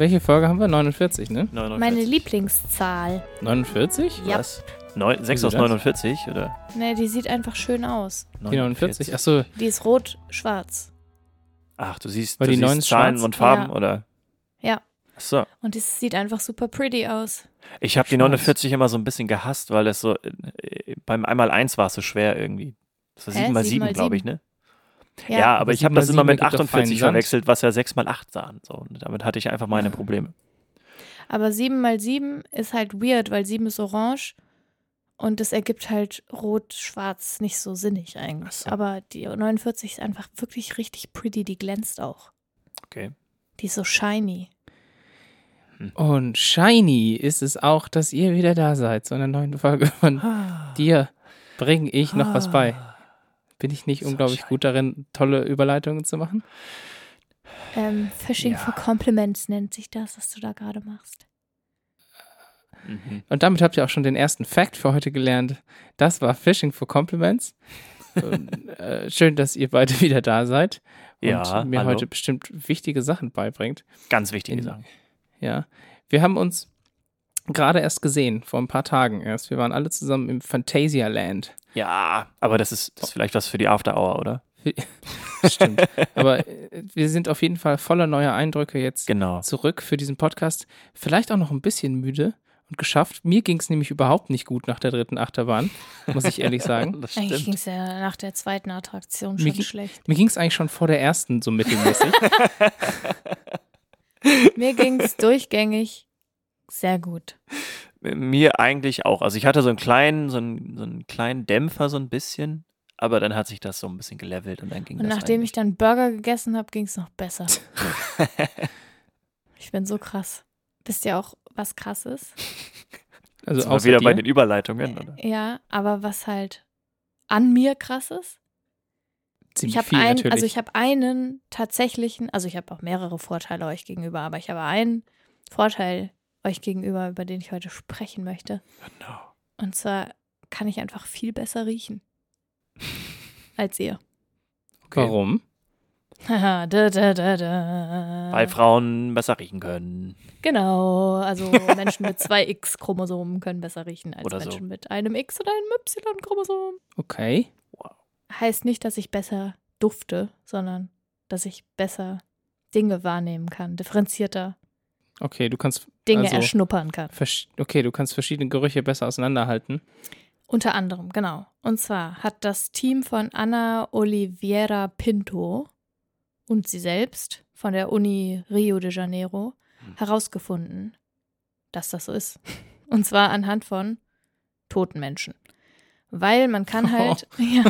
welche Folge haben wir? 49, ne? 49. Meine Lieblingszahl. 49? Ja. Was? Neun, 6 Wieso aus das? 49 oder? Ne, die sieht einfach schön aus. Die 49? Achso, Die ist rot-schwarz. Ach, du siehst, Weil du die siehst Zahlen schwarz? und Farben Ja. oder? Ja. Ach so. Und es sieht einfach super pretty aus. Ich habe die Schwarz. 49 immer so ein bisschen gehasst, weil es so äh, beim einmal eins war es so schwer irgendwie. Das war Hä? 7 mal 7, Sieben mal glaube ich, ne? Ja, aber Aber ich habe das immer mit ergibt doch feinen 48 Sand. verwechselt, was ja 6 mal 8 sahen. So, und damit hatte ich einfach meine Probleme. Aber 7 mal 7 ist halt weird, weil 7 ist orange und das ergibt halt rot-schwarz nicht so sinnig eigentlich. So. Aber die 49 ist einfach wirklich richtig pretty, die glänzt auch. Okay. Die ist so shiny. und shiny ist es auch, dass ihr wieder da seid zu einer neuen Folge von dir. Bringe ich noch was bei? Bin ich nicht So unglaublich gut darin, tolle Überleitungen zu machen? Ähm, Fishing Ja. for Compliments nennt sich das, was du da gerade machst. Mhm. Und damit habt ihr auch schon den ersten Fact für heute gelernt. Das war Fishing for Compliments. und, äh, schön, dass ihr beide wieder da seid und Ja, mir hallo. heute bestimmt wichtige Sachen beibringt. Ganz wichtige In- Sachen. Ja, wir haben uns gerade erst gesehen, vor ein paar Tagen erst. Wir waren alle zusammen im Fantasia Land. Ja, aber das ist, das ist vielleicht was für die After Hour, oder? Stimmt. Aber äh, wir sind auf jeden Fall voller neuer Eindrücke jetzt Genau. zurück für diesen Podcast. Vielleicht auch noch ein bisschen müde und geschafft. Mir ging es nämlich überhaupt nicht gut nach der dritten Achterbahn, muss ich ehrlich sagen. Das Eigentlich ging es ja nach der zweiten Attraktion Mir schon ging- schlecht. Mir ging es eigentlich schon vor der ersten so mittelmäßig. Mir ging es durchgängig sehr gut. Mir eigentlich auch. Also ich hatte so einen kleinen, so einen, so einen kleinen Dämpfer so ein bisschen, aber dann hat sich das so ein bisschen gelevelt und dann ging Und das nachdem eigentlich. ich dann Burger gegessen habe, ging es noch besser. ich bin so krass. Wisst ihr auch, was krass ist? Also außer wieder dir. bei den Überleitungen, oder? Ja, aber was halt an mir krass ist? Ziemlich ich habe einen, natürlich. also ich habe einen tatsächlichen, also ich habe auch mehrere Vorteile euch gegenüber, aber ich habe einen Vorteil euch gegenüber, über den ich heute sprechen möchte. Genau. Und zwar kann ich einfach viel besser riechen als ihr. Okay. Warum? Da, da, da, da. Weil Frauen besser riechen können. Genau, also Menschen mit zwei X-Chromosomen können besser riechen als Oder so. Menschen mit einem X oder einem Y-Chromosom. Okay. Heißt nicht, dass ich besser dufte, sondern dass ich besser Dinge wahrnehmen kann, differenzierter Okay, du kannst Dinge also, erschnuppern kann. Okay, du kannst verschiedene Gerüche besser auseinanderhalten. Unter anderem, genau. Und zwar hat das Team von Ana Oliveira Pinto und sie selbst von der Uni Rio de Janeiro Hm. herausgefunden, dass das so ist. Und zwar anhand von toten Menschen. Weil man kann halt, ja,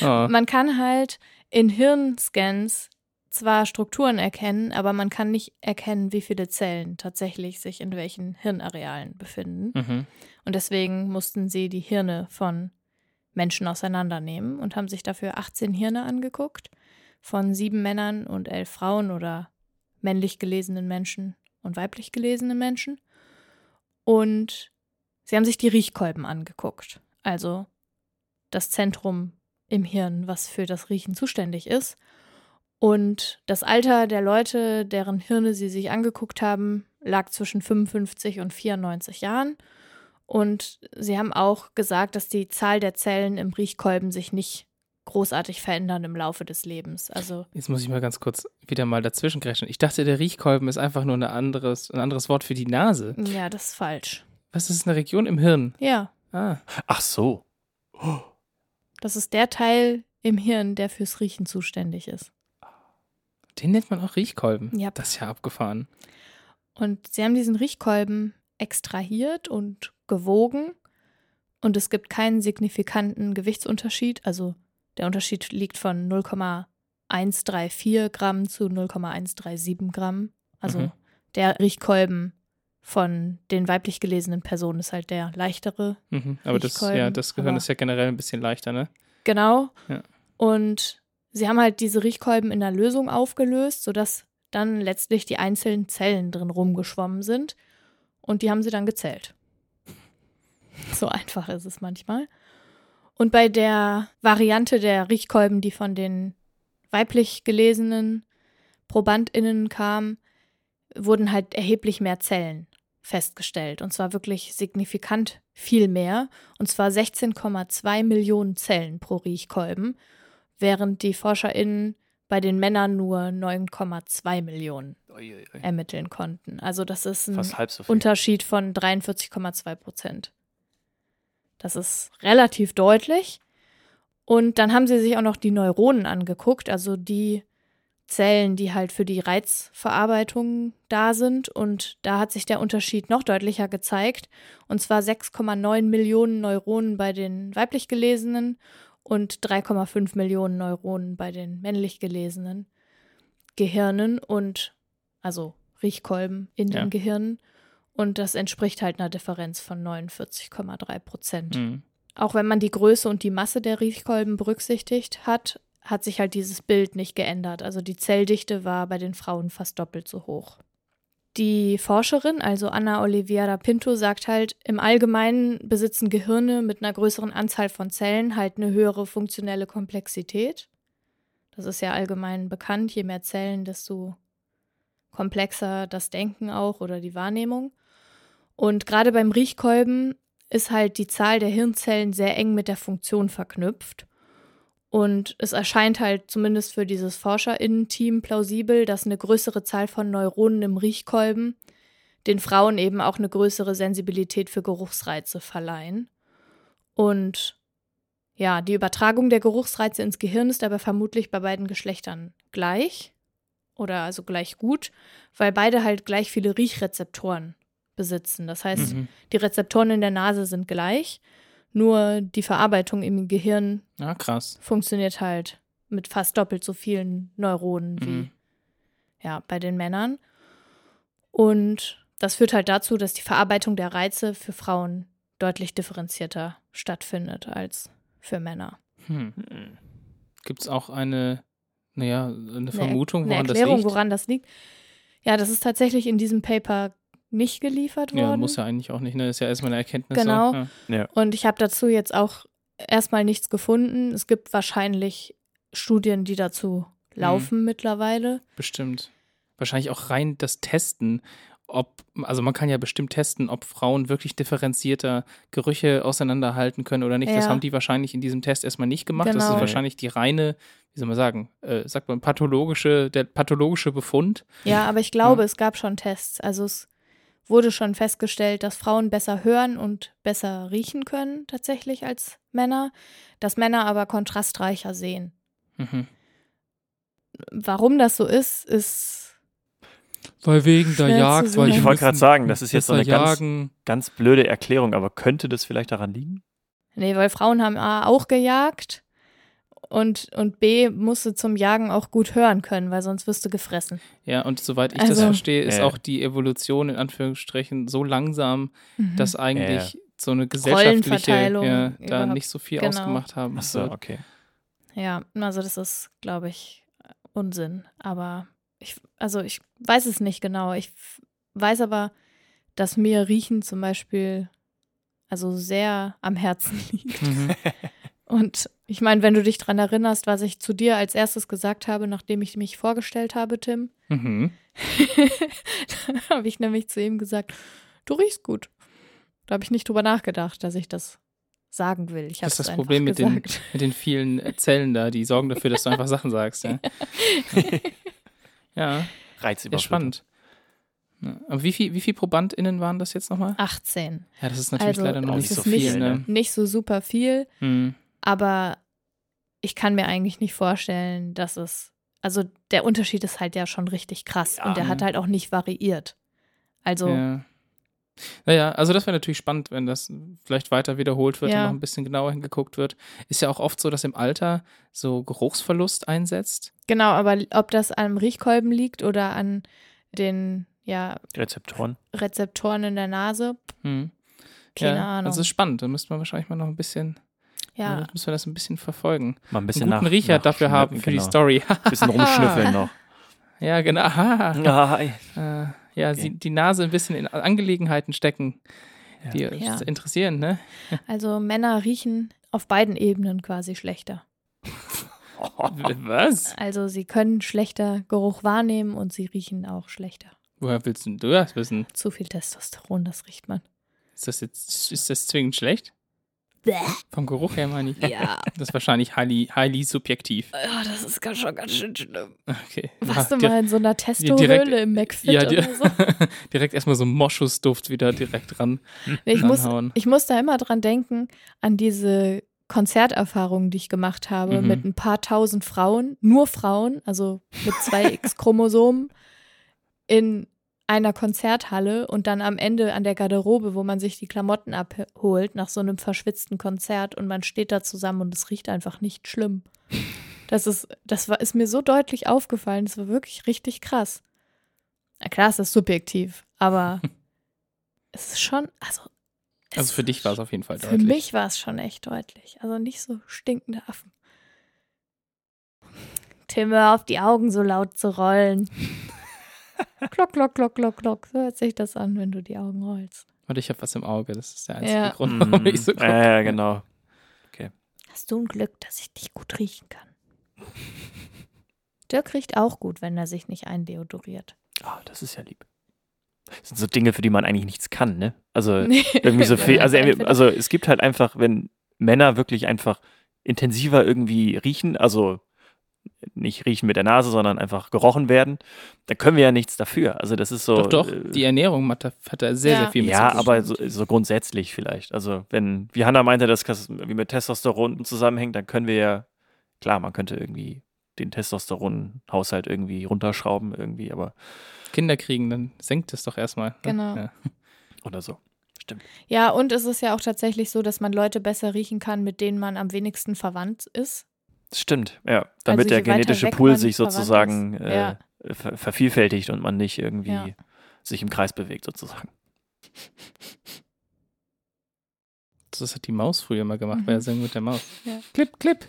Oh. man kann halt in Hirnscans zwar Strukturen erkennen, aber man kann nicht erkennen, wie viele Zellen tatsächlich sich in welchen Hirnarealen befinden. Mhm. Und deswegen mussten sie die Hirne von Menschen auseinandernehmen und haben sich dafür 18 Hirne angeguckt von sieben Männern und elf Frauen oder männlich gelesenen Menschen und weiblich gelesenen Menschen. Und sie haben sich die Riechkolben angeguckt, also das Zentrum im Hirn, was für das Riechen zuständig ist. Und das Alter der Leute, deren Hirne sie sich angeguckt haben, lag zwischen 55 und 94 Jahren. Und sie haben auch gesagt, dass die Zahl der Zellen im Riechkolben sich nicht großartig verändern im Laufe des Lebens. Also Jetzt muss ich mal ganz kurz wieder mal dazwischen grätschen. Ich dachte, der Riechkolben ist einfach nur eine anderes, ein anderes Wort für die Nase. ja, das ist falsch. Was ist eine Region im Hirn? Ja, Ah, Ach so. das ist der Teil im Hirn, der fürs Riechen zuständig ist. Den nennt man auch Riechkolben. Ja. Das ist ja abgefahren. Und sie haben diesen Riechkolben extrahiert und gewogen. Und es gibt keinen signifikanten Gewichtsunterschied. Also der Unterschied liegt von 0,134 Gramm zu 0,137 Gramm. Also Mhm. der Riechkolben von den weiblich gelesenen Personen ist halt der leichtere. Mhm. Aber das, ja, das Gehirn aber- ist ja generell ein bisschen leichter, ne? Genau. Ja. Und sie haben halt diese Riechkolben in der Lösung aufgelöst, sodass dann letztlich die einzelnen Zellen drin rumgeschwommen sind. Und die haben sie dann gezählt. So einfach ist es manchmal. Und bei der Variante der Riechkolben, die von den weiblich gelesenen ProbandInnen kam, wurden halt erheblich mehr Zellen festgestellt. Und zwar wirklich signifikant viel mehr. Und zwar 16,2 Millionen Zellen pro Riechkolben, während die ForscherInnen bei den Männern nur 9,2 Millionen Uiuiui. ermitteln konnten. Also das ist ein so. Unterschied von 43,2 Prozent. Das ist relativ deutlich. Und dann haben sie sich auch noch die Neuronen angeguckt, also die Zellen, die halt für die Reizverarbeitung da sind. Und da hat sich der Unterschied noch deutlicher gezeigt. Und zwar 6,9 Millionen Neuronen bei den weiblich gelesenen und 3,5 Millionen Neuronen bei den männlich gelesenen Gehirnen und also Riechkolben in Ja. den Gehirnen. Und das entspricht halt einer Differenz von 49,3 Prozent. Hm. Auch wenn man die Größe und die Masse der Riechkolben berücksichtigt hat, hat sich halt dieses Bild nicht geändert. Also die Zelldichte war bei den Frauen fast doppelt so hoch. Die Forscherin, also Anna Oliveira Pinto, sagt halt, im Allgemeinen besitzen Gehirne mit einer größeren Anzahl von Zellen halt eine höhere funktionelle Komplexität. Das ist ja allgemein bekannt. Je mehr Zellen, desto komplexer das Denken auch oder die Wahrnehmung. Und gerade beim Riechkolben ist halt die Zahl der Hirnzellen sehr eng mit der Funktion verknüpft. Und es erscheint halt zumindest für dieses ForscherInnen-Team plausibel, dass eine größere Zahl von Neuronen im Riechkolben den Frauen eben auch eine größere Sensibilität für Geruchsreize verleihen. Und ja, die Übertragung der Geruchsreize ins Gehirn ist aber vermutlich bei beiden Geschlechtern gleich oder also gleich gut, weil beide halt gleich viele Riechrezeptoren besitzen. Das heißt, Mhm. die Rezeptoren in der Nase sind gleich, nur die Verarbeitung im Gehirn Ja, funktioniert halt mit fast doppelt so vielen Neuronen wie Mhm. ja, bei den Männern. Und das führt halt dazu, dass die Verarbeitung der Reize für Frauen deutlich differenzierter stattfindet als für Männer. Hm. Gibt es auch eine, naja, eine Vermutung, eine woran Erklärung, das liegt? woran das liegt. Ja, das ist tatsächlich in diesem Paper nicht geliefert worden. ja, muss ja eigentlich auch nicht, ne? Ist ja erstmal eine Erkenntnis. Genau. Ja. Und ich habe dazu jetzt auch erstmal nichts gefunden. Es gibt wahrscheinlich Studien, die dazu Mhm. laufen mittlerweile. Bestimmt. Wahrscheinlich auch rein das Testen, ob, also man kann ja bestimmt testen, ob Frauen wirklich differenzierter Gerüche auseinanderhalten können oder nicht. Das Ja. haben die wahrscheinlich in diesem Test erstmal nicht gemacht. Das Genau. ist wahrscheinlich die reine, wie soll man sagen, äh, sagt man, pathologische, der pathologische Befund. Ja, aber ich glaube, Ja. es gab schon Tests. Also es wurde schon festgestellt, dass Frauen besser hören und besser riechen können tatsächlich als Männer, dass Männer aber kontrastreicher sehen. Mhm. Warum das so ist, ist Weil wegen Schwer zu sagen. Ich wollte gerade sagen, das ist jetzt so eine ganz, ganz blöde Erklärung, aber könnte das vielleicht daran liegen? nee, weil Frauen haben A auch gejagt und und B musste zum Jagen auch gut hören können, weil sonst wirst du gefressen. Ja, und soweit ich das Also- verstehe, ist Ja. auch die Evolution in Anführungsstrichen so langsam, Mhm. dass eigentlich so eine gesellschaftliche Rollenverteilung ja, da nicht so viel genau. ausgemacht haben. Ach so, okay. Ja, also das ist, glaube ich, Unsinn. Aber ich, also ich weiß es nicht genau. Ich weiß aber, dass mir Riechen zum Beispiel also sehr am Herzen liegt. Mhm. Und ich meine, wenn du dich dran erinnerst, was ich zu dir als erstes gesagt habe, nachdem ich mich vorgestellt habe, Tim, Mhm. da habe ich nämlich zu ihm gesagt, du riechst gut. Da habe ich nicht drüber nachgedacht, dass ich das sagen will. Ich habe Das ist das Problem mit den, mit den vielen äh, Zellen da, die sorgen dafür, dass du einfach Sachen sagst. Ja, ja Reizüberflutung. spannend. Ja, aber wie viel, wie viel ProbandInnen waren das jetzt nochmal? 18. Ja, das ist natürlich Also, leider noch nicht so nicht- viel. Ne? Nicht so super viel, Hm. Aber ich kann mir eigentlich nicht vorstellen, dass es. Also der Unterschied ist halt ja schon richtig krass Ja. und der hat halt auch nicht variiert. Also Ja. Naja, also das wäre natürlich spannend, wenn das vielleicht weiter wiederholt wird und Ja. noch ein bisschen genauer hingeguckt wird. Ist ja auch oft so, dass im Alter so Geruchsverlust einsetzt. genau, aber ob das am Riechkolben liegt oder an den ja, Rezeptoren. Rezeptoren in der Nase, Hm. keine ja, Ahnung. Das ist spannend. Da müsste man wahrscheinlich mal noch ein bisschen, ja. ja, müssen wir das ein bisschen verfolgen. Mal ein Einen bisschen guten nach, Riecher nach dafür haben für die genau. Story. Ein bisschen rumschnüffeln noch. ja, genau. Aha. Ja. Äh, ja, Okay. sie, die Nase ein bisschen in Angelegenheiten stecken, Ja. die uns Ja. interessieren, ne? also Männer riechen auf beiden Ebenen quasi schlechter. Was? Also sie können schlechter Geruch wahrnehmen und sie riechen auch schlechter. Woher willst du das wissen? Zu viel Testosteron, das riecht man. Ist das jetzt, ist das zwingend schlecht? Bäh. Vom Geruch her meine ich. Ja. Das ist wahrscheinlich highly, highly subjektiv. ja, das ist ganz schon ganz schön schlimm. Okay. Warst Ja, du mal in so einer Testo-Höhle im McFit ja, oder so? direkt erstmal so Moschusduft wieder direkt ran. Ich muss, ich muss da immer dran denken, an diese Konzerterfahrungen, die ich gemacht habe, Mhm. mit ein paar tausend Frauen, nur Frauen, also mit zwei X-Chromosomen, in einer Konzerthalle und dann am Ende an der Garderobe, wo man sich die Klamotten abholt nach so einem verschwitzten Konzert und man steht da zusammen und es riecht einfach nicht schlimm. Das ist, das war, ist mir so deutlich aufgefallen. Das war wirklich richtig krass. Na klar, es ist subjektiv, aber es ist schon, also. Also für dich war es auf jeden Fall für deutlich. mich war es schon echt deutlich. Also nicht so stinkende Affen. Tim, auf, die Augen so laut zu rollen. klock, klock, klock, klock, klock. So hört sich das an, wenn du die Augen rollst. Warte, ich habe was im Auge. Das ist der einzige Ja. Grund, warum ich so gucke. ja, ja, genau. Hast du ein Glück, dass ich dich gut riechen kann. Dirk riecht auch gut, wenn er sich nicht eindeodoriert. Ah, das ist ja lieb. Das sind so Dinge, für die man eigentlich nichts kann, ne? Also Nee. irgendwie so viel. Also, also es gibt halt einfach, wenn Männer wirklich einfach intensiver irgendwie riechen, also nicht riechen mit der Nase, sondern einfach gerochen werden, da können wir ja nichts dafür. Also das ist so. Doch, doch. äh, Die Ernährung hat da, hat da sehr, Ja. sehr viel mit ja, aber so, so grundsätzlich vielleicht. Also wenn, wie Hannah meinte, dass das wie mit Testosteron zusammenhängt, dann können wir ja, klar, man könnte irgendwie den Testosteronhaushalt irgendwie runterschrauben irgendwie, aber Kinder kriegen, dann senkt es doch erstmal. ne? Genau. Ja. oder so. Ja, und es ist ja auch tatsächlich so, dass man Leute besser riechen kann, mit denen man am wenigsten verwandt ist. Das stimmt, ja. Damit Also der genetische Pool sich sozusagen äh, Ja. ver vervielfältigt und man nicht irgendwie Ja. sich im Kreis bewegt sozusagen. Das hat die Maus früher mal gemacht, Mhm. bei der Sendung mit der Maus. Ja. Klipp, klipp.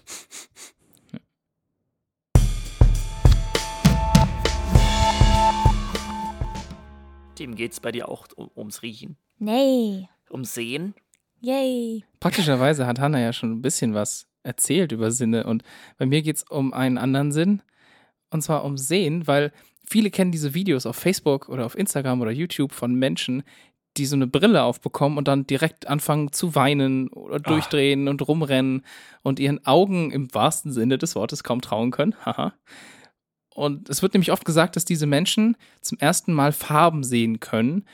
Dem geht's bei dir auch um, ums Riechen, Nee. ums Sehen. Yay. Praktischerweise hat Hannah ja schon ein bisschen was erzählt über Sinne und bei mir geht es um einen anderen Sinn und zwar um Sehen, weil viele kennen diese Videos auf Facebook oder auf Instagram oder YouTube von Menschen, die so eine Brille aufbekommen und dann direkt anfangen zu weinen oder durchdrehen und rumrennen und ihren Augen im wahrsten Sinne des Wortes kaum trauen können. Haha. Und es wird nämlich oft gesagt, dass diese Menschen zum ersten Mal Farben sehen können,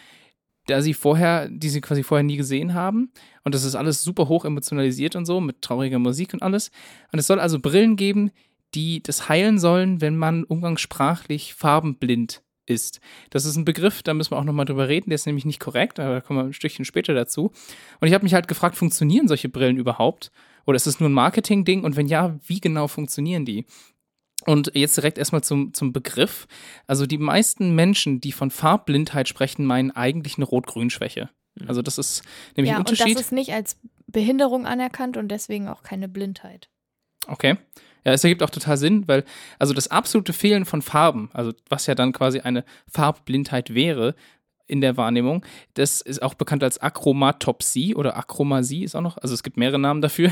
da sie vorher, die sie quasi vorher nie gesehen haben. Und das ist alles super hoch emotionalisiert und so, mit trauriger Musik und alles. Und es soll also Brillen geben, die das heilen sollen, wenn man umgangssprachlich farbenblind ist. Das ist ein Begriff, da müssen wir auch nochmal drüber reden, der ist nämlich nicht korrekt, aber da kommen wir ein Stückchen später dazu. Und ich habe mich halt gefragt, funktionieren solche Brillen überhaupt? Oder ist es nur ein Marketing-Ding? Und wenn ja, wie genau funktionieren die? Und jetzt direkt erstmal zum, zum Begriff. Also die meisten Menschen, die von Farbblindheit sprechen, meinen eigentlich eine Rot-Grün-Schwäche. Also das ist nämlich Ja, ein und das Unterschied. ist nicht als Behinderung anerkannt und deswegen auch keine Blindheit. Okay. Ja, es ergibt auch total Sinn, weil also das absolute Fehlen von Farben, also was ja dann quasi eine Farbblindheit wäre in der Wahrnehmung, das ist auch bekannt als Achromatopsie oder Achromasie ist auch noch, also es gibt mehrere Namen dafür.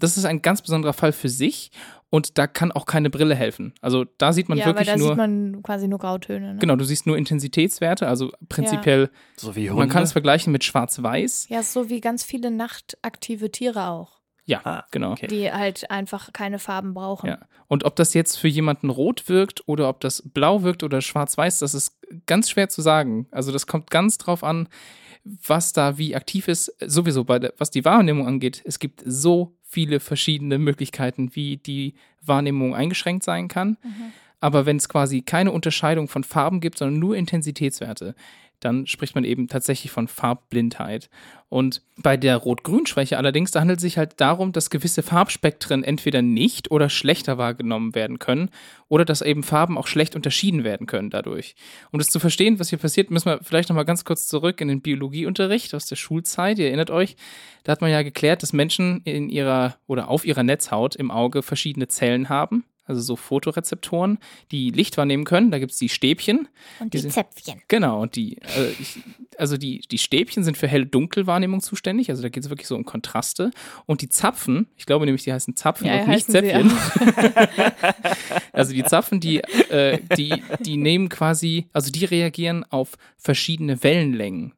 Das ist ein ganz besonderer Fall für sich und da kann auch keine Brille helfen. Also da sieht man ja, weil wirklich da nur sieht man quasi nur Grautöne. Ne? Genau, du siehst nur Intensitätswerte, also prinzipiell, So wie man kann es vergleichen mit Schwarz-Weiß. Ja, so wie ganz viele nachtaktive Tiere auch, Ja, Ah, genau. okay. die halt einfach keine Farben brauchen. Ja. Und ob das jetzt für jemanden rot wirkt oder ob das blau wirkt oder schwarz-weiß, das ist ganz schwer zu sagen. Also das kommt ganz drauf an, was da wie aktiv ist. Sowieso, bei der, was die Wahrnehmung angeht, es gibt so viele verschiedene Möglichkeiten, wie die Wahrnehmung eingeschränkt sein kann. Aber wenn es quasi keine Unterscheidung von Farben gibt, sondern nur Intensitätswerte, dann spricht man eben tatsächlich von Farbblindheit. Und bei der Rot-Grün-Schwäche allerdings, da handelt es sich halt darum, dass gewisse Farbspektren entweder nicht oder schlechter wahrgenommen werden können oder dass eben Farben auch schlecht unterschieden werden können dadurch. Um das zu verstehen, was hier passiert, müssen wir vielleicht nochmal ganz kurz zurück in den Biologieunterricht aus der Schulzeit. Ihr erinnert euch, da hat man ja geklärt, dass Menschen in ihrer oder auf ihrer Netzhaut im Auge verschiedene Zellen haben. Also so Fotorezeptoren, die Licht wahrnehmen können. Da gibt es die Stäbchen. Und Die die sind- Zäpfchen. Genau, und die, äh, ich, also die, die Stäbchen sind für hell-dunkel-Wahrnehmung zuständig, also da geht es wirklich so um Kontraste. Und die Zapfen, ich glaube nämlich, die heißen Zapfen Ja, und nicht heißen sie, Zäpfchen. also die Zapfen, die, äh, die, die nehmen quasi, also die reagieren auf verschiedene Wellenlängen.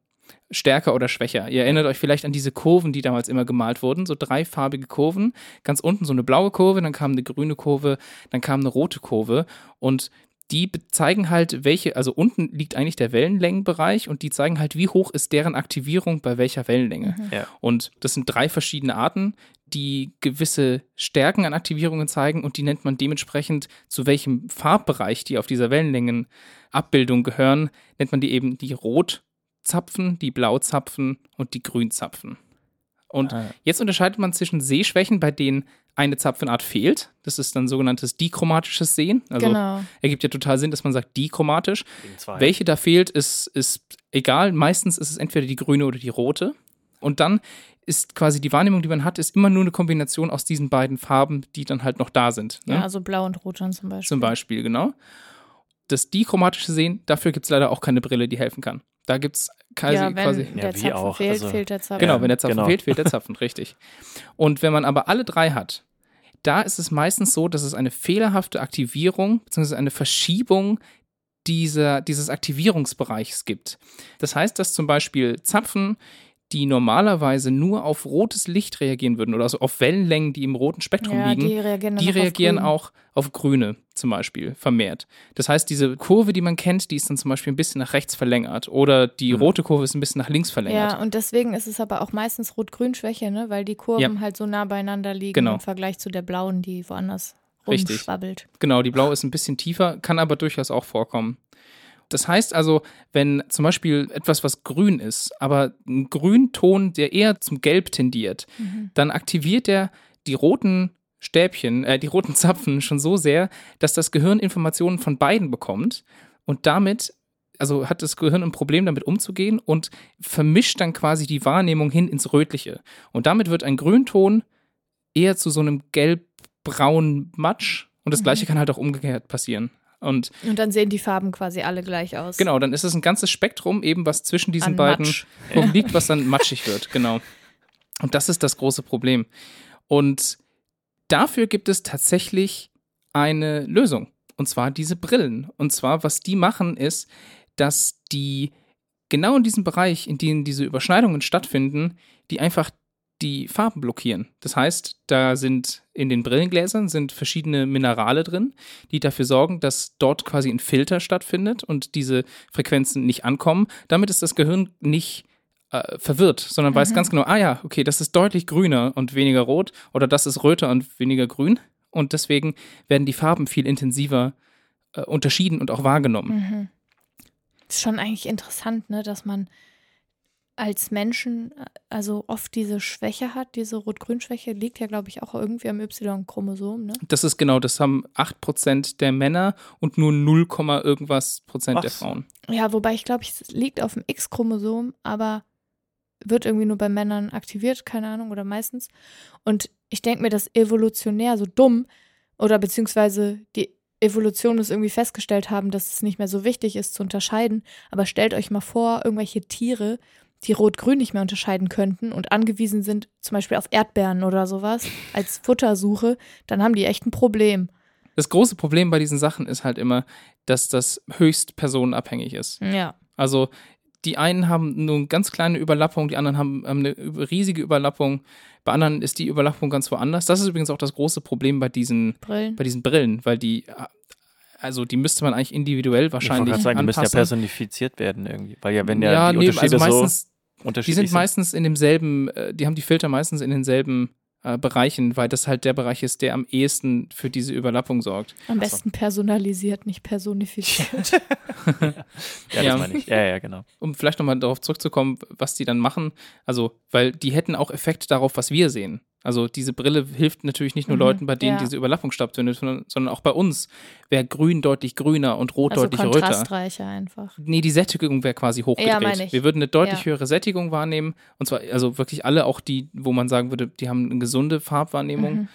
Stärker oder schwächer. Ihr erinnert euch vielleicht an diese Kurven, die damals immer gemalt wurden, so dreifarbige Kurven. Ganz unten so eine blaue Kurve, dann kam eine grüne Kurve, dann kam eine rote Kurve. Und die zeigen halt, welche, also unten liegt eigentlich der Wellenlängenbereich und die zeigen halt, wie hoch ist deren Aktivierung bei welcher Wellenlänge. Ja. Und das sind drei verschiedene Arten, die gewisse Stärken an Aktivierungen zeigen und die nennt man dementsprechend, zu welchem Farbbereich die auf dieser Wellenlängenabbildung gehören, nennt man die eben die Rotzapfen, die Blauzapfen und die Grünzapfen. Und Ah, Jetzt unterscheidet man zwischen Sehschwächen, bei denen eine Zapfenart fehlt. Das ist dann sogenanntes dichromatisches Sehen. Also genau. ergibt ja total Sinn, dass man sagt dichromatisch. Welche da fehlt, ist, ist egal. Meistens ist es entweder die grüne oder die rote. Und dann ist quasi die Wahrnehmung, die man hat, ist immer nur eine Kombination aus diesen beiden Farben, die dann halt noch da sind. Ne? Ja, also blau und rot dann zum Beispiel. Zum Beispiel, genau. Das dichromatische Sehen, dafür gibt es leider auch keine Brille, die helfen kann. Da gibt es quasi, ja, wenn quasi Ja, der wie Zapfen auch, fehlt, also- fehlt der Zapfen. Genau, Ja, wenn der Zapfen genau. fehlt, fehlt der Zapfen, richtig. Und wenn man aber alle drei hat, da ist es meistens so, dass es eine fehlerhafte Aktivierung bzw. eine Verschiebung dieser, dieses Aktivierungsbereichs gibt. Das heißt, dass zum Beispiel Zapfen, die normalerweise nur auf rotes Licht reagieren würden oder also auf Wellenlängen, die im roten Spektrum ja, liegen, die reagieren, die auf reagieren grün. auch auf grüne zum Beispiel vermehrt. Das heißt, diese Kurve, die man kennt, die ist dann zum Beispiel ein bisschen nach rechts verlängert oder die Mhm. rote Kurve ist ein bisschen nach links verlängert. Ja, und deswegen ist es aber auch meistens Rot-Grün-Schwäche, ne? weil die Kurven halt so nah beieinander liegen Genau. im Vergleich zu der blauen, die woanders Richtig. rumschwabbelt. Genau, die blaue ist ein bisschen tiefer, kann aber durchaus auch vorkommen. Das heißt also, wenn zum Beispiel etwas, was grün ist, aber ein Grünton, der eher zum Gelb tendiert, Mhm. dann aktiviert er die roten Stäbchen, äh, die roten Zapfen schon so sehr, dass das Gehirn Informationen von beiden bekommt und damit, also hat das Gehirn ein Problem damit umzugehen und vermischt dann quasi die Wahrnehmung hin ins Rötliche. Und damit wird ein Grünton eher zu so einem gelb-braunen Matsch und das Mhm. gleiche kann halt auch umgekehrt passieren. Und Und dann sehen die Farben quasi alle gleich aus. genau, dann ist es ein ganzes Spektrum eben, was zwischen diesen An beiden Matsch. Liegt, was dann matschig wird, genau. Und das ist das große Problem. Und dafür gibt es tatsächlich eine Lösung. Und zwar diese Brillen. Und zwar, was die machen, ist, dass die genau in diesem Bereich, in dem diese Überschneidungen stattfinden, die einfach die Farben blockieren. Das heißt, da sind in den Brillengläsern sind verschiedene Minerale drin, die dafür sorgen, dass dort quasi ein Filter stattfindet und diese Frequenzen nicht ankommen. Damit ist das Gehirn nicht äh, verwirrt, sondern weiß Mhm. ganz genau, ah ja, okay, das ist deutlich grüner und weniger rot oder das ist röter und weniger grün. Und deswegen werden die Farben viel intensiver äh, unterschieden und auch wahrgenommen. Mhm. Ist schon eigentlich interessant, ne, dass man als Menschen äh, also oft diese Schwäche hat, diese Rot-Grün-Schwäche liegt ja, glaube ich, auch irgendwie am Y-Chromosom, ne? Das ist genau, das haben 8% der Männer und nur 0, irgendwas Prozent der Was? Frauen. Ja, wobei ich glaube, es liegt auf dem X-Chromosom, aber wird irgendwie nur bei Männern aktiviert, keine Ahnung, oder meistens. Und ich denke mir, das evolutionär so dumm oder beziehungsweise die Evolution ist irgendwie festgestellt haben, dass es nicht mehr so wichtig ist zu unterscheiden. Aber stellt euch mal vor, irgendwelche Tiere, die Rot-Grün nicht mehr unterscheiden könnten und angewiesen sind, zum Beispiel auf Erdbeeren oder sowas, als Futtersuche, dann haben die echt ein Problem. Das große Problem bei diesen Sachen ist halt immer, dass das höchst personenabhängig ist. Ja. Also die einen haben nur eine ganz kleine Überlappung, die anderen haben, haben eine riesige Überlappung. Bei anderen ist die Überlappung ganz woanders. Das ist übrigens auch das große Problem bei diesen, Brillen. bei diesen Brillen, weil die, also die müsste man eigentlich individuell Ich wahrscheinlich gerade sagen, die müssen ja anpassen. personifiziert werden irgendwie. Weil ja, wenn ja, die nee, Unterschiede also meistens, so die sind meistens in demselben, äh, die haben die Filter meistens in denselben äh, Bereichen, weil das halt der Bereich ist, der am ehesten für diese Überlappung sorgt. Am Ach so. besten personalisiert, nicht personifiziert. Ja, Ja. das meine ich. Ja, ja, genau. um vielleicht nochmal darauf zurückzukommen, was die dann machen. Also, weil die hätten auch Effekt darauf, was wir sehen. Also diese Brille hilft natürlich nicht nur Mhm, Leuten, bei denen ja. diese Überlappung stattfindet, sondern, auch bei uns wäre grün deutlich grüner und rot also deutlich röter. kontrastreicher einfach. Nee, die Sättigung wäre quasi hochgedreht. meine ich. Wir würden eine deutlich Ja. höhere Sättigung wahrnehmen. Und zwar, also wirklich alle, auch die, wo man sagen würde, die haben eine gesunde Farbwahrnehmung. Mhm.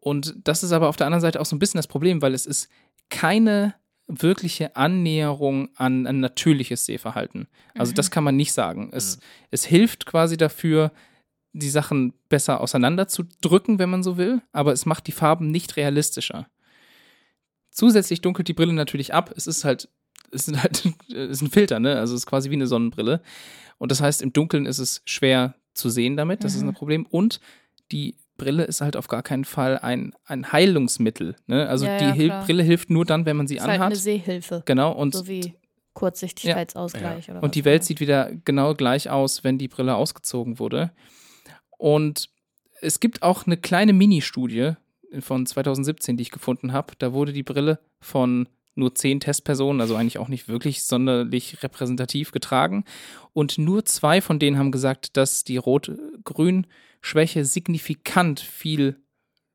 Und das ist aber auf der anderen Seite auch so ein bisschen das Problem, weil es ist keine wirkliche Annäherung an ein natürliches Sehverhalten. Also das kann man nicht sagen. Es, es hilft quasi dafür, die Sachen besser auseinanderzudrücken, wenn man so will, aber es macht die Farben nicht realistischer. Zusätzlich dunkelt die Brille natürlich ab. Es ist halt, es ist halt, es ist ein Filter, ne? Also es ist quasi wie eine Sonnenbrille. Und das heißt, im Dunkeln ist es schwer zu sehen damit. Das ist ein Problem. Und die Brille ist halt auf gar keinen Fall ein, ein Heilungsmittel. Ne? Also Ja, die ja, Hil klar. Brille hilft nur dann, wenn man sie ist halt anhat. eine Sehhilfe. genau. Und, so wie Kurzsichtigkeitsausgleich was und die Welt sieht wieder genau gleich aus, wenn die Brille ausgezogen wurde. Und es gibt auch eine kleine Mini-Studie von 2017, die ich gefunden habe. Da wurde die Brille von nur zehn Testpersonen, also eigentlich auch nicht wirklich sonderlich repräsentativ getragen. Und nur zwei von denen haben gesagt, dass die Rot-Grün-Schwäche signifikant viel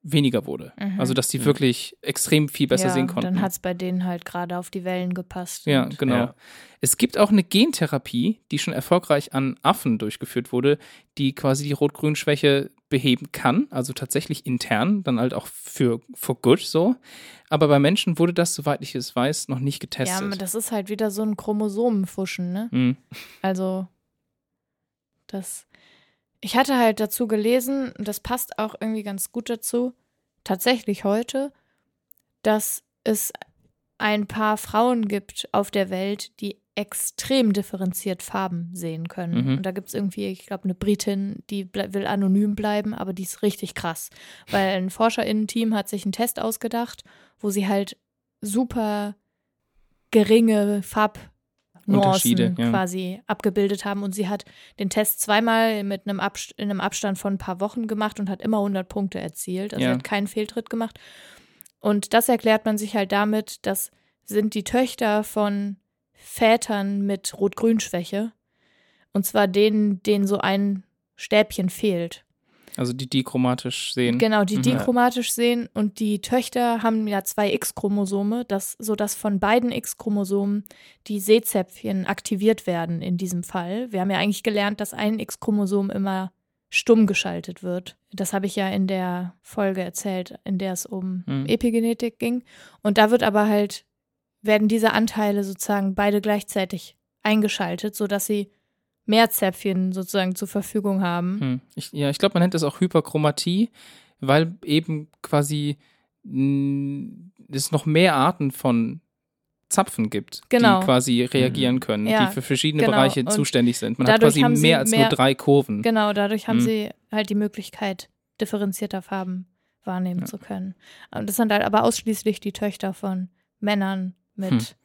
weniger wurde. Mhm. Also, dass die wirklich extrem viel besser ja, sehen konnten. Dann hat es bei denen halt gerade auf die Wellen gepasst. Ja, genau. Ja. Es gibt auch eine Gentherapie, die schon erfolgreich an Affen durchgeführt wurde, die quasi die Rot-Grün-Schwäche beheben kann, also tatsächlich intern, dann halt auch für for good so. Aber bei Menschen wurde das, soweit ich es weiß, noch nicht Ja, getestet. aber das ist halt wieder so ein Chromosomenfuschen, ne? Hm. Also, das. Ich hatte halt dazu gelesen, und das passt auch irgendwie ganz gut dazu, tatsächlich heute, dass es ein paar Frauen gibt auf der Welt, die extrem differenziert Farben sehen können. Mhm. Und da gibt es irgendwie, ich glaube, eine Britin, die will anonym bleiben, aber die ist richtig krass. Weil ein ForscherInnen-Team hat sich einen Test ausgedacht, wo sie halt super geringe Unterschiede, Farbnuancen ja. quasi abgebildet haben. Und sie hat den Test zweimal mit einem, Abst in einem Abstand von ein paar Wochen gemacht und hat immer 100 Punkte erzielt. Also Ja. hat keinen Fehltritt gemacht. Und das erklärt man sich halt damit, das sind die Töchter von Vätern mit Rot-Grün-Schwäche. Und zwar denen, denen so ein Stäbchen fehlt. Also die dichromatisch sehen. Genau, die Mhm. dichromatisch sehen und die Töchter haben ja zwei X-Chromosome, das, sodass von beiden X-Chromosomen die Sehzäpfchen aktiviert werden in diesem Fall. Wir haben ja eigentlich gelernt, dass ein X-Chromosom immer stumm geschaltet wird. Das habe ich ja in der Folge erzählt, in der es um Mhm. Epigenetik ging. Und da wird aber halt, werden diese Anteile sozusagen beide gleichzeitig eingeschaltet, sodass sie mehr Zäpfchen sozusagen zur Verfügung haben. Hm. Ich, ja, ich glaube, man nennt das auch Hyperchromatie, weil eben quasi mh, es noch mehr Arten von Zapfen gibt, Genau. die quasi reagieren können, Ja, die für verschiedene genau. Bereiche Und zuständig sind. Man hat quasi mehr als nur mehr- drei Kurven. Genau, dadurch haben Mhm. sie halt die Möglichkeit, differenzierter Farben wahrnehmen Ja. zu können. Und das sind halt aber ausschließlich die Töchter von Männern mit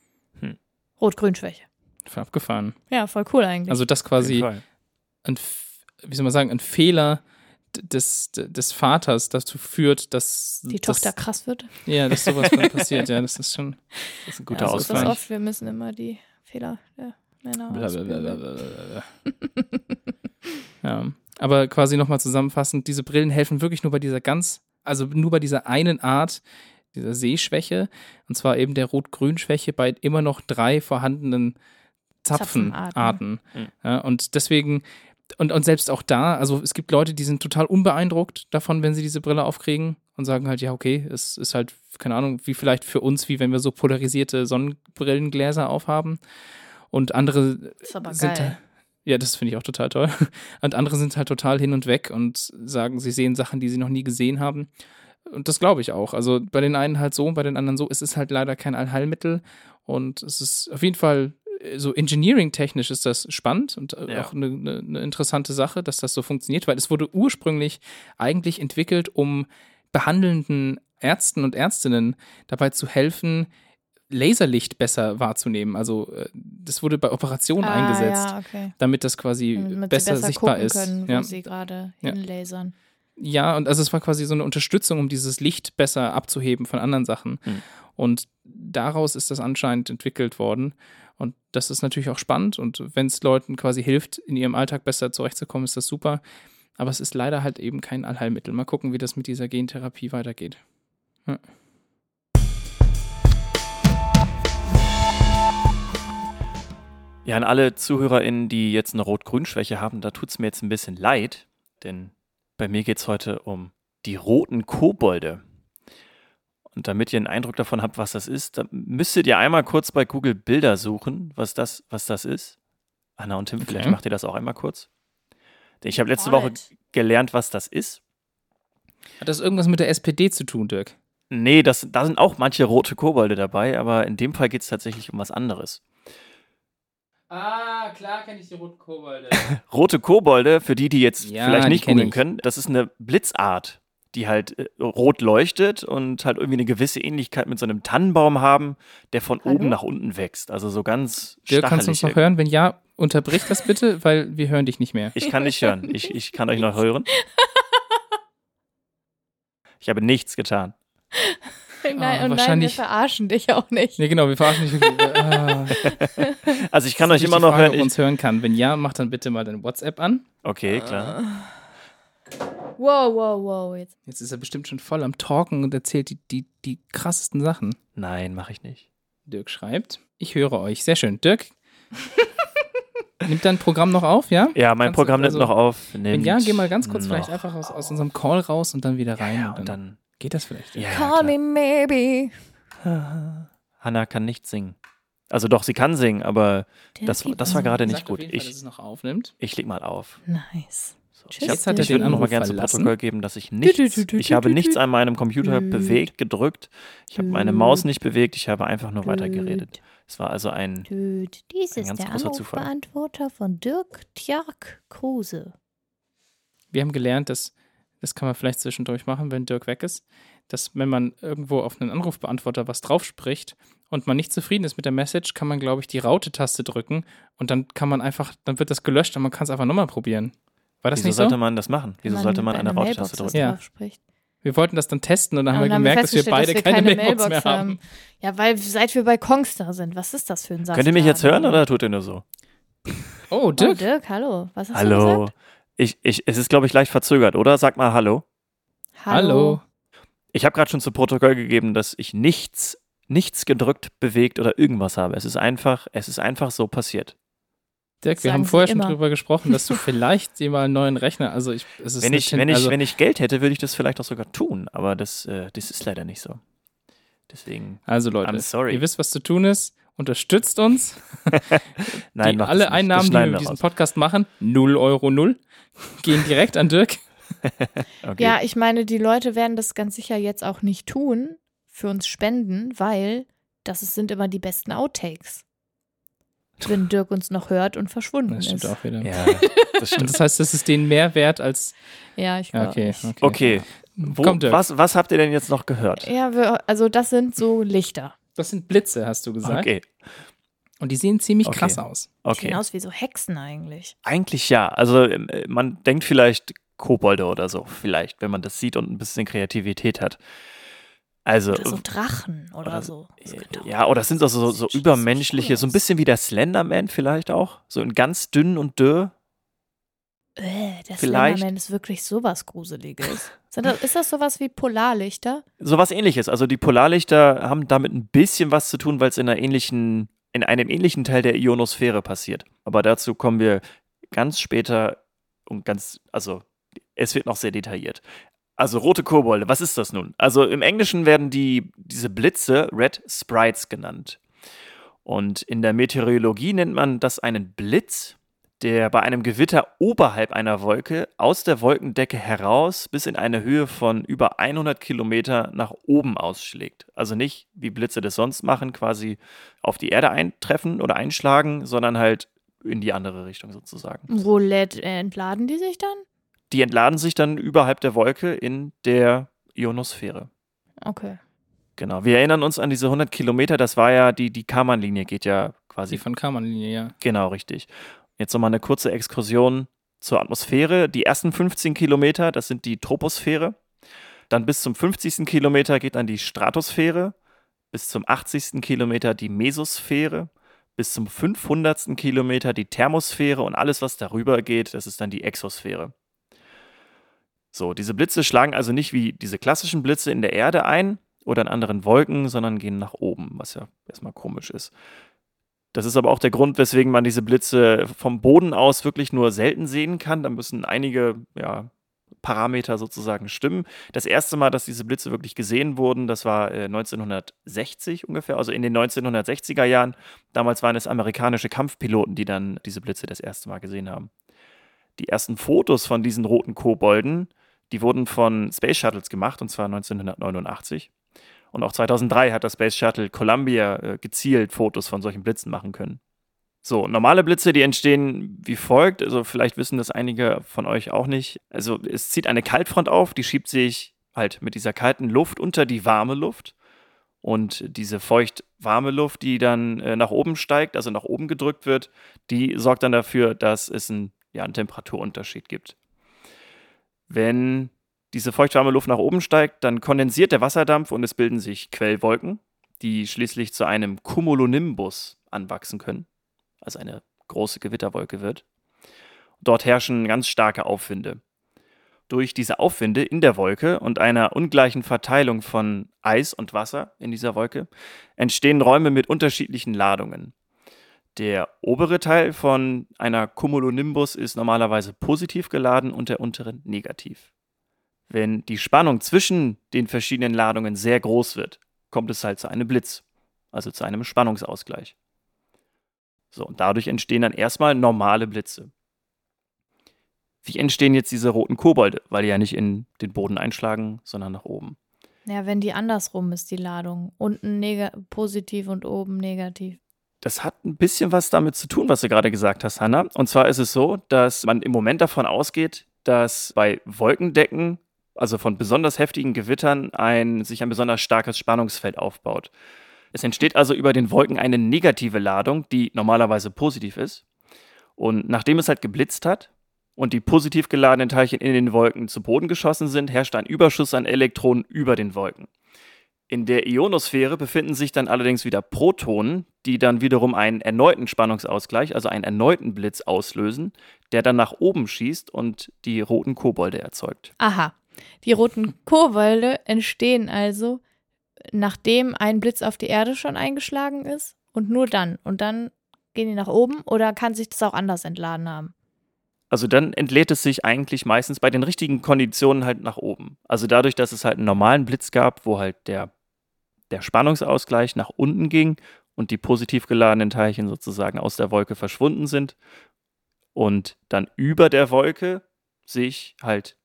Hm. Hm. Rot-Grün-Schwäche. Abgefahren. Ja, voll cool eigentlich. Also das quasi ein, wie soll man sagen, ein Fehler des, des Vaters dazu führt, dass die dass, Tochter krass wird. ja, dass sowas dann passiert. Ja, das ist schon Das ist ein guter ja, so ist das Ausgleich. oft. Wir müssen immer die Fehler der Männer ausbilden. Blablabla. ja, aber quasi nochmal zusammenfassend, diese Brillen helfen wirklich nur bei dieser ganz, also nur bei dieser einen Art, dieser Sehschwäche, und zwar eben der Rot-Grün-Schwäche bei immer noch drei vorhandenen Zapfenarten. Zapfenarten. Mhm. Ja, und deswegen, und, und selbst auch da, also es gibt Leute, die sind total unbeeindruckt davon, wenn sie diese Brille aufkriegen und sagen halt, ja, okay, es ist halt, keine Ahnung, wie vielleicht für uns, wie wenn wir so polarisierte Sonnenbrillengläser aufhaben. Und andere ist aber sind geil. halt- ja, das finde ich auch total toll. Und andere sind halt total hin und weg und sagen, sie sehen Sachen, die sie noch nie gesehen haben. Und das glaube ich auch. Also bei den einen halt so, bei den anderen so. Es ist halt leider kein Allheilmittel. Und es ist auf jeden Fall so engineering-technisch ist das spannend und äh, Ja. auch eine, eine, eine interessante Sache, dass das so funktioniert, weil es wurde ursprünglich eigentlich entwickelt, um behandelnden Ärzten und Ärztinnen dabei zu helfen, Laserlicht besser wahrzunehmen. Also äh, das wurde bei Operationen ah, eingesetzt Ja, okay. damit das quasi Damit besser, besser sichtbar ist. können, wo ja. sie gerade Ja. hinlasern. ja, und also es war quasi so eine Unterstützung, um dieses Licht besser abzuheben von anderen Sachen. Mhm. Und daraus ist das anscheinend entwickelt worden. Und das ist natürlich auch spannend. Und wenn es Leuten quasi hilft, in ihrem Alltag besser zurechtzukommen, ist das super. Aber es ist leider halt eben kein Allheilmittel. Mal gucken, wie das mit dieser Gentherapie weitergeht. Ja, an alle ZuhörerInnen, die jetzt eine Rot-Grün-Schwäche haben, da tut es mir jetzt ein bisschen leid, denn bei mir geht es heute um die roten Kobolde. Und damit ihr einen Eindruck davon habt, was das ist, dann müsstet ihr einmal kurz bei Google Bilder suchen, was das, was das ist. Anna und Tim, Okay. vielleicht macht ihr das auch einmal kurz. Denn Ich habe letzte. Woche gelernt, was das ist. Hat das irgendwas mit der SPD zu tun, Dirk? Nee, das, da sind auch manche rote Kobolde dabei, aber in dem Fall geht es tatsächlich um was anderes. Ah, klar kenne ich die roten Kobolde. Rote Kobolde, für die, die jetzt Ja, vielleicht nicht googeln können, das ist eine Blitzart, die halt äh, rot leuchtet und halt irgendwie eine gewisse Ähnlichkeit mit so einem Tannenbaum haben, der von Hallo? oben nach unten wächst. Also so ganz Dirk, kannst du uns noch hören? Wenn ja, unterbrich das bitte, weil wir hören dich nicht mehr. Ich kann nicht hören. Ich, ich kann euch noch hören. Ich habe nichts getan. Nein, Ah, und nein, wir wahrscheinlich- verarschen dich auch nicht. Nee, genau, wir verarschen dich wirklich. Ah, Also ich kann euch immer noch Frage, hören. ob Ich, uns hören kann. Wenn ja, mach dann bitte mal deine WhatsApp an. okay, klar. Wow, wow, wow. Jetzt. Jetzt ist er bestimmt schon voll am Talken und erzählt die, die, die krassesten Sachen. Nein, mache ich nicht. Dirk schreibt, ich höre euch. Sehr schön. Dirk, nimmt dein Programm noch auf, ja? Ja, mein Kannst du- Programm nimmt also, noch auf. Wenn Nimmt ja, geh mal ganz kurz vielleicht einfach aus, aus unserem Call raus und dann wieder rein. Ja, und und dann, dann. geht das vielleicht. Ja, Call me maybe. Hanna kann nicht singen. Also doch, sie kann singen, aber das, das war gerade nicht gut. Fall, Ich, dass es noch aufnimmt. ich leg mal auf. Nice. Tschüss, Jetzt hat er ich den würde noch mal Anruf gerne zu verlassen. Protokoll geben, dass ich nichts, tü, tü, ich habe nichts an meinem Computer bewegt, gedrückt. Ich habe meine. Maus nicht bewegt, ich habe einfach nur weitergeredet. Es war also ein, dies Ein ist ganz der großer Zufall. Anrufbeantworter von Dirk Tjark Kruse. Wir haben gelernt, dass, das kann man vielleicht zwischendurch machen, wenn Dirk weg ist, dass wenn man irgendwo auf einen Anrufbeantworter was drauf spricht und man nicht zufrieden ist mit der Message, kann man, glaube ich, die Raute-Taste drücken und dann kann man einfach, dann wird das gelöscht und man kann es einfach nochmal probieren. War das wieso nicht sollte so? man das machen? Wieso Wenn sollte man eine Raute-Taste drücken? Ja. Wir wollten das dann testen und dann haben Und wir dann gemerkt, dass wir beide keine, keine Mailbox, mehr Mailbox haben. Ja, weil seit wir bei Kongstar sind, was ist das für ein Saft? Könnt ihr mich jetzt hören oder tut ihr nur so? Oh, Oh, Dirk. Dirk, hallo. Was hast du Hallo. gesagt? Ich, ich, es ist, glaube ich, leicht verzögert, oder? Sag mal Hallo. Hallo. Ich habe gerade schon zu Protokoll gegeben, dass ich nichts, nichts gedrückt, bewegt oder irgendwas habe. Es ist einfach, es ist einfach so passiert. Dirk, wir haben vorher schon drüber gesprochen, dass du vielleicht dir mal einen neuen Rechner, also ich, es ist Wenn ich, wenn, ich, also, wenn ich Geld hätte, würde ich das vielleicht auch sogar tun, aber das, äh, das ist leider nicht so. Deswegen, also Leute, I'm sorry. ihr wisst, was zu tun ist. Unterstützt uns. nein, die, alle das nicht. Einnahmen, die wir mit diesem. Podcast machen, 0 Euro 0, gehen direkt an Dirk. Okay. Ja, ich meine, die Leute werden das ganz sicher jetzt auch nicht tun, für uns spenden, weil das sind immer die besten Outtakes. Wenn Dirk uns noch hört und verschwunden Das stimmt ist. auch wieder. ja, das Und stimmt. das heißt, das ist denen mehr wert als. Ja, ich glaube. okay, okay. Okay, wo, Komm, Dirk. was, was habt ihr denn jetzt noch gehört? Ja, wir, also das sind so Lichter. Das sind Blitze, hast du gesagt. Okay, Und die sehen ziemlich Okay. krass aus. okay. Sehen aus wie so Hexen eigentlich. Eigentlich ja. Also äh, man denkt vielleicht Kobolde oder so, vielleicht, wenn man das sieht und ein bisschen Kreativität hat. Also, Oder so Drachen oder, oder so. Auch- ja, oder sind das so, so Sieht übermenschliche, so ein bisschen wie der Slenderman vielleicht auch? So in ganz dünn und dürr? Äh, der Vielleicht. Slenderman ist wirklich sowas Gruseliges. Ist das sowas wie Polarlichter? Sowas ähnliches. Also die Polarlichter haben damit ein bisschen was zu tun, weil es in einer ähnlichen, in einem ähnlichen Teil der Ionosphäre passiert. Aber dazu kommen wir ganz später und ganz, also es wird noch sehr detailliert. Also rote Kobolde, was ist das nun? Also im Englischen werden die, diese Blitze Red Sprites genannt. Und in der Meteorologie nennt man das einen Blitz, der bei einem Gewitter oberhalb einer Wolke aus der Wolkendecke heraus bis in eine Höhe von über 100 Kilometer nach oben ausschlägt. Also nicht, wie Blitze das sonst machen, quasi auf die Erde eintreffen oder einschlagen, sondern halt in die andere Richtung sozusagen. Lädt, äh, entladen die sich dann? Die entladen sich dann überhalb der Wolke in der Ionosphäre. Okay. Genau. Wir erinnern uns an diese 100 Kilometer, das war ja, die, die Karman-Linie geht ja quasi Die von Karmann-Linie, ja. Genau, richtig. Jetzt nochmal eine kurze Exkursion zur Atmosphäre. Die ersten 15 Kilometer, das sind die Troposphäre. Dann bis zum 50. Kilometer geht dann die Stratosphäre. Bis zum 80. Kilometer die Mesosphäre. Bis zum 500. Kilometer die Thermosphäre. Und alles, was darüber geht, das ist dann die Exosphäre. So, diese Blitze schlagen also nicht wie diese klassischen Blitze in der Erde ein oder in anderen Wolken, sondern gehen nach oben, was ja erstmal komisch ist. Das ist aber auch der Grund, weswegen man diese Blitze vom Boden aus wirklich nur selten sehen kann. Da müssen einige ja, Parameter sozusagen stimmen. Das erste Mal, dass diese Blitze wirklich gesehen wurden, das war äh, 1960 ungefähr, also in den 1960er Jahren. Damals waren es amerikanische Kampfpiloten, die dann diese Blitze das erste Mal gesehen haben. Die ersten Fotos von diesen roten Kobolden, die wurden von Space Shuttles gemacht, und zwar 1989. Und auch 2003 hat das Space Shuttle Columbia äh, gezielt Fotos von solchen Blitzen machen können. So, normale Blitze, die entstehen wie folgt. Also vielleicht wissen das einige von euch auch nicht. Also es zieht eine Kaltfront auf, die schiebt sich halt mit dieser kalten Luft unter die warme Luft. Und diese feucht-warme Luft, die dann äh, nach oben steigt, also nach oben gedrückt wird, die sorgt dann dafür, dass es einen, ja, einen Temperaturunterschied gibt. Wenn diese feucht-warme Luft nach oben steigt, dann kondensiert der Wasserdampf und es bilden sich Quellwolken, die schließlich zu einem Cumulonimbus anwachsen können also eine große Gewitterwolke wird. Dort herrschen ganz starke Aufwinde. Durch diese Aufwinde in der Wolke und einer ungleichen Verteilung von Eis und Wasser in dieser Wolke entstehen Räume mit unterschiedlichen Ladungen. Der obere Teil von einer Cumulonimbus ist normalerweise positiv geladen und der untere negativ. Wenn die Spannung zwischen den verschiedenen Ladungen sehr groß wird, kommt es halt zu einem Blitz, also zu einem Spannungsausgleich. So, und dadurch entstehen dann erstmal normale Blitze. Wie entstehen jetzt diese roten Kobolde? Weil die ja nicht in den Boden einschlagen, sondern nach oben. Ja, wenn die andersrum ist, die Ladung. Unten positiv und oben negativ. Das hat ein bisschen was damit zu tun, was du gerade gesagt hast, Hanna. Und zwar ist es so, dass man im Moment davon ausgeht, dass bei Wolkendecken, also von besonders heftigen Gewittern, ein, sich ein besonders starkes Spannungsfeld aufbaut. Es entsteht also über den Wolken eine negative Ladung, die normalerweise positiv ist. Und nachdem es halt geblitzt hat und die positiv geladenen Teilchen in den Wolken zu Boden geschossen sind, herrscht ein Überschuss an Elektronen über den Wolken. In der Ionosphäre befinden sich dann allerdings wieder Protonen, die dann wiederum einen erneuten Spannungsausgleich, also einen erneuten Blitz auslösen, der dann nach oben schießt und die roten Kobolde erzeugt. Aha. Die roten Kobolde entstehen also, nachdem ein Blitz auf die Erde schon eingeschlagen ist und nur dann. Und dann gehen die nach oben oder kann sich das auch anders entladen haben? Also dann entlädt es sich eigentlich meistens bei den richtigen Konditionen halt nach oben. Also dadurch, dass es halt einen normalen Blitz gab, wo halt der, der Spannungsausgleich nach unten ging und die positiv geladenen Teilchen sozusagen aus der Wolke verschwunden sind und dann über der Wolke sich halt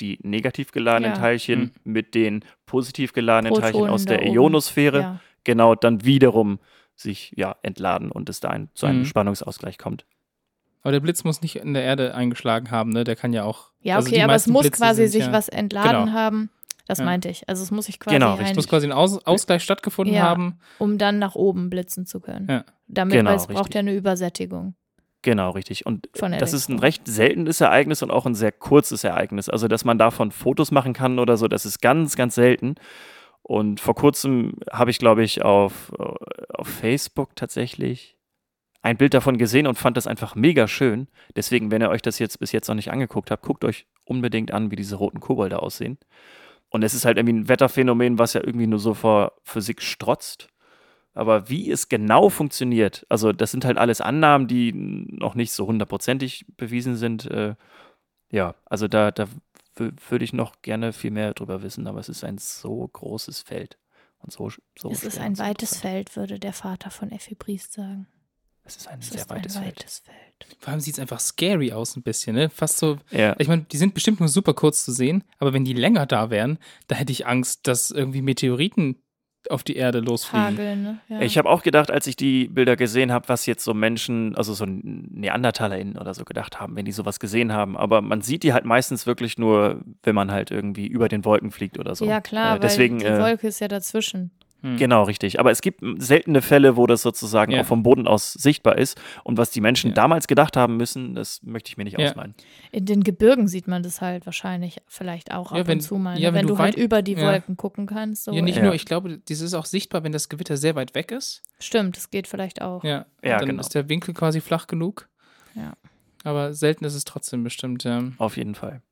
die negativ geladenen ja. Teilchen mhm. mit den positiv geladenen Protonen Teilchen aus der Ionosphäre ja. genau dann wiederum sich ja entladen und es da ein, zu einem mhm. Spannungsausgleich kommt. Aber der Blitz muss nicht in der Erde eingeschlagen haben, ne? Der kann ja auch. Ja, also okay, also aber es muss Blitze quasi sich ja, was entladen genau. haben. Das ja. meinte ich. Also es muss sich quasi. Genau, es muss quasi ein Aus Ausgleich stattgefunden ja, haben. Um dann nach oben blitzen zu können. Ja. Damit, genau, weil es braucht ja eine Übersättigung. Genau, richtig. Und das ist ein recht seltenes Ereignis und auch ein sehr kurzes Ereignis. Also, dass man davon Fotos machen kann oder so, das ist ganz, ganz selten. Und vor kurzem habe ich, glaube ich, auf, auf Facebook tatsächlich ein Bild davon gesehen und fand das einfach mega schön. Deswegen, wenn ihr euch das jetzt bis jetzt noch nicht angeguckt habt, guckt euch unbedingt an, wie diese roten Kobolde aussehen. Und es ist halt irgendwie ein Wetterphänomen, was ja irgendwie nur so vor Physik strotzt. Aber wie es genau funktioniert, also das sind halt alles Annahmen, die noch nicht so hundertprozentig bewiesen sind. Äh, ja, also da, da würde ich noch gerne viel mehr drüber wissen, aber es ist ein so großes Feld. Und so, so es ist ein weites Feld, würde der Vater von Effi Briest sagen. Es ist ein es sehr ist weites, ein weites Feld. Feld. Vor allem sieht es einfach scary aus ein bisschen, ne? Fast so. Ja. Ich meine, die sind bestimmt nur super kurz zu sehen, aber wenn die länger da wären, da hätte ich Angst, dass irgendwie Meteoriten auf die Erde losfliegen. Hageln, ne? ja. Ich habe auch gedacht, als ich die Bilder gesehen habe, was jetzt so Menschen, also so NeandertalerInnen oder so gedacht haben, wenn die sowas gesehen haben. Aber man sieht die halt meistens wirklich nur, wenn man halt irgendwie über den Wolken fliegt oder so. Ja, klar, äh, deswegen, weil die äh, Wolke ist ja dazwischen. Hm. Genau, richtig. Aber es gibt seltene Fälle, wo das sozusagen ja. auch vom Boden aus sichtbar ist. Und was die Menschen ja. damals gedacht haben müssen, das möchte ich mir nicht ja. ausmalen. In den Gebirgen sieht man das halt wahrscheinlich vielleicht auch ab wenn, und zu mal. Ne? wenn, wenn, du, halt über die Wolken gucken kannst. So. Ja, nicht nur, ich glaube, das ist auch sichtbar, wenn das Gewitter sehr weit weg ist. Stimmt, das geht vielleicht auch. Ja, ja dann genau. ist der Winkel quasi flach genug. Ja. Aber selten ist es trotzdem bestimmt, ja. Auf jeden Fall.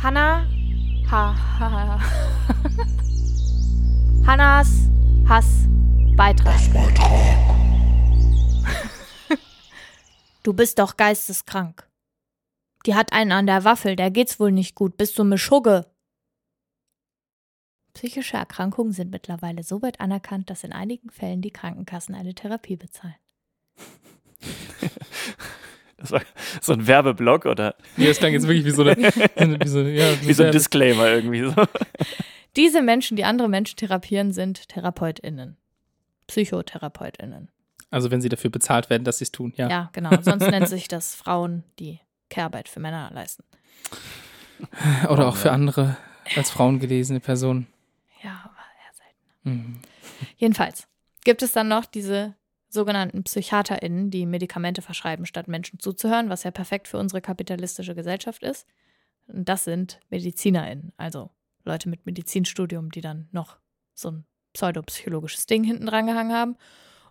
Hanna, ha, ha, ha. Hannas Hass Beitrag. du bist doch geisteskrank. Die hat einen an der Waffel, der geht's wohl nicht gut. Bist du eine Schugge? Psychische Erkrankungen sind mittlerweile so weit anerkannt, dass in einigen Fällen die Krankenkassen eine Therapie bezahlen. Das war so ein Werbeblock oder Nee, das klang jetzt wirklich wie so, eine, wie so, ja, wie so ein Disclaimer irgendwie so. Diese Menschen, die andere Menschen therapieren, sind TherapeutInnen. PsychotherapeutInnen. Also wenn sie dafür bezahlt werden, dass sie es tun, ja. Ja, genau. Sonst nennt sich das Frauen, die Care-Arbeit für Männer leisten. Oder auch für andere als Frauen gelesene Personen. Ja, aber eher selten. Mhm. Jedenfalls gibt es dann noch diese sogenannten PsychiaterInnen, die Medikamente verschreiben, statt Menschen zuzuhören, was ja perfekt für unsere kapitalistische Gesellschaft ist. Und das sind MedizinerInnen, also Leute mit Medizinstudium, die dann noch so ein pseudopsychologisches Ding hinten dran gehangen haben.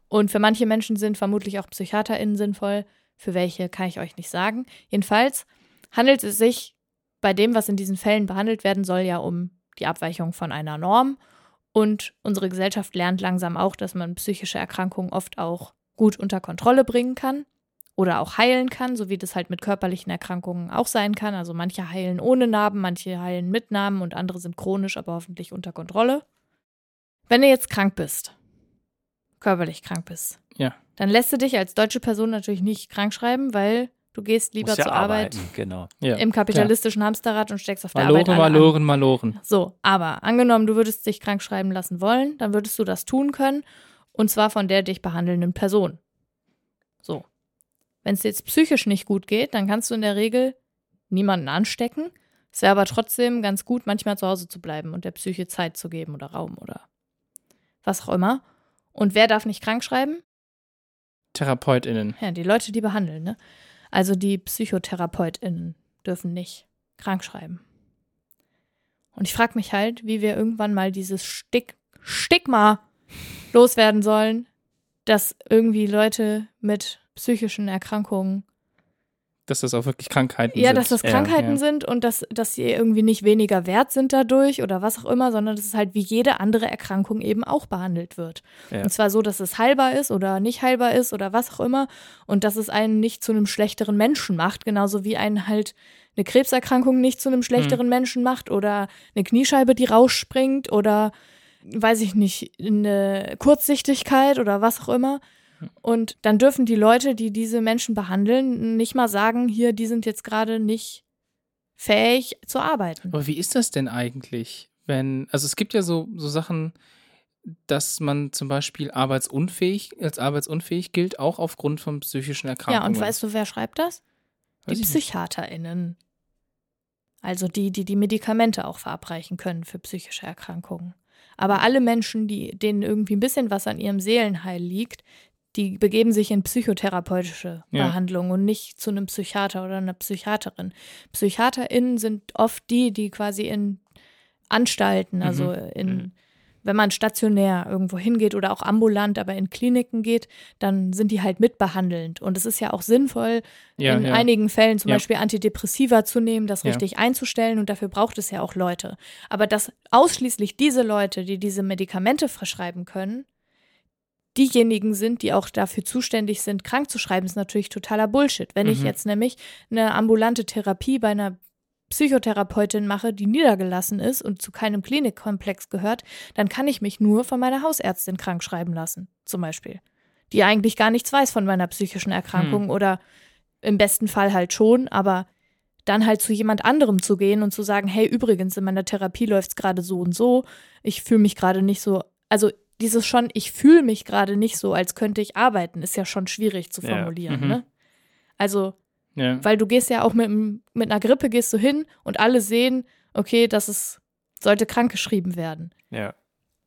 Und für manche Menschen sind vermutlich auch PsychiaterInnen sinnvoll. Für welche kann ich euch nicht sagen. Jedenfalls handelt es sich bei dem, was in diesen Fällen behandelt werden soll, ja um die Abweichung von einer Norm. Und unsere Gesellschaft lernt langsam auch, dass man psychische Erkrankungen oft auch gut unter Kontrolle bringen kann oder auch heilen kann, so wie das halt mit körperlichen Erkrankungen auch sein kann. Also manche heilen ohne Narben, manche heilen mit Narben und andere sind chronisch, aber hoffentlich unter Kontrolle. Wenn du jetzt krank bist, körperlich krank bist, Ja. dann lässt du dich als deutsche Person natürlich nicht krank schreiben, weil du gehst lieber Muss ja zur Arbeit arbeiten, genau. ja. im kapitalistischen Hamsterrad und steckst auf der Maloren, Arbeit alle an. Maloren, Maloren. So, aber angenommen, du würdest dich krank schreiben lassen wollen, dann würdest du das tun können und zwar von der dich behandelnden Person. So. Wenn es dir jetzt psychisch nicht gut geht, dann kannst du in der Regel niemanden anstecken. Es wäre aber trotzdem ganz gut, manchmal zu Hause zu bleiben und der Psyche Zeit zu geben oder Raum oder was auch immer. Und wer darf nicht krank schreiben? TherapeutInnen. Ja, die Leute, die behandeln, ne? Also die PsychotherapeutInnen dürfen nicht krank schreiben. Und ich frage mich halt, wie wir irgendwann mal dieses Stick Stigma loswerden sollen, dass irgendwie Leute mit psychischen Erkrankungen, Dass das auch wirklich Krankheiten ja, sind. dass das Ja, Krankheiten ja. sind und dass, dass sie irgendwie nicht weniger wert sind dadurch oder was auch immer, sondern dass es halt wie jede andere Erkrankung eben auch behandelt wird. Ja. Und zwar so, dass es heilbar ist oder nicht heilbar ist oder was auch immer und dass es einen nicht zu einem schlechteren Menschen macht, genauso wie einen halt eine Krebserkrankung nicht zu einem Hm. schlechteren Menschen macht oder eine Kniescheibe, die rausspringt oder weiß ich nicht, eine Kurzsichtigkeit oder was auch immer. Und dann dürfen die Leute, die diese Menschen behandeln, nicht mal sagen, hier, die sind jetzt gerade nicht fähig zu arbeiten. Aber wie ist das denn eigentlich, wenn, also es gibt ja so, so Sachen, dass man zum Beispiel arbeitsunfähig, als arbeitsunfähig gilt, auch aufgrund von psychischen Ja, Erkrankungen. und weißt du, wer schreibt das? Weiß Die nicht. PsychiaterInnen. Also die, die die Medikamente auch verabreichen können für psychische Erkrankungen. Aber alle Menschen, die, denen irgendwie ein bisschen was an ihrem Seelenheil liegt, die begeben sich in psychotherapeutische Ja. Behandlung und nicht zu einem Psychiater oder einer Psychiaterin. PsychiaterInnen sind oft die, die quasi in Anstalten, also in, Mhm. wenn man stationär irgendwo hingeht oder auch ambulant, aber in Kliniken geht, dann sind die halt mitbehandelnd. Und es ist ja auch sinnvoll, Ja, in ja. einigen Fällen zum. Beispiel Antidepressiva zu nehmen, das richtig einzustellen und dafür braucht es ja auch Leute. Aber dass ausschließlich diese Leute, die diese Medikamente verschreiben können, diejenigen sind, die auch dafür zuständig sind, krank zu schreiben, ist natürlich totaler Bullshit. Wenn ich Mhm. jetzt nämlich eine ambulante Therapie bei einer Psychotherapeutin mache, die niedergelassen ist und zu keinem Klinikkomplex gehört, dann kann ich mich nur von meiner Hausärztin krank schreiben lassen, zum Beispiel. Die eigentlich gar nichts weiß von meiner psychischen Erkrankung oder im besten Fall halt schon, aber dann halt zu jemand anderem zu gehen und zu sagen, hey, übrigens, in meiner Therapie läuft es gerade so und so, ich fühle mich gerade nicht so, also dieses schon, ich fühle mich gerade nicht so, als könnte ich arbeiten, ist ja schon schwierig zu Ja. formulieren, Mhm. ne? Also, Ja. weil du gehst ja auch mit, mit einer Grippe gehst du hin und alle sehen, okay, das ist, sollte krankgeschrieben werden. Ja.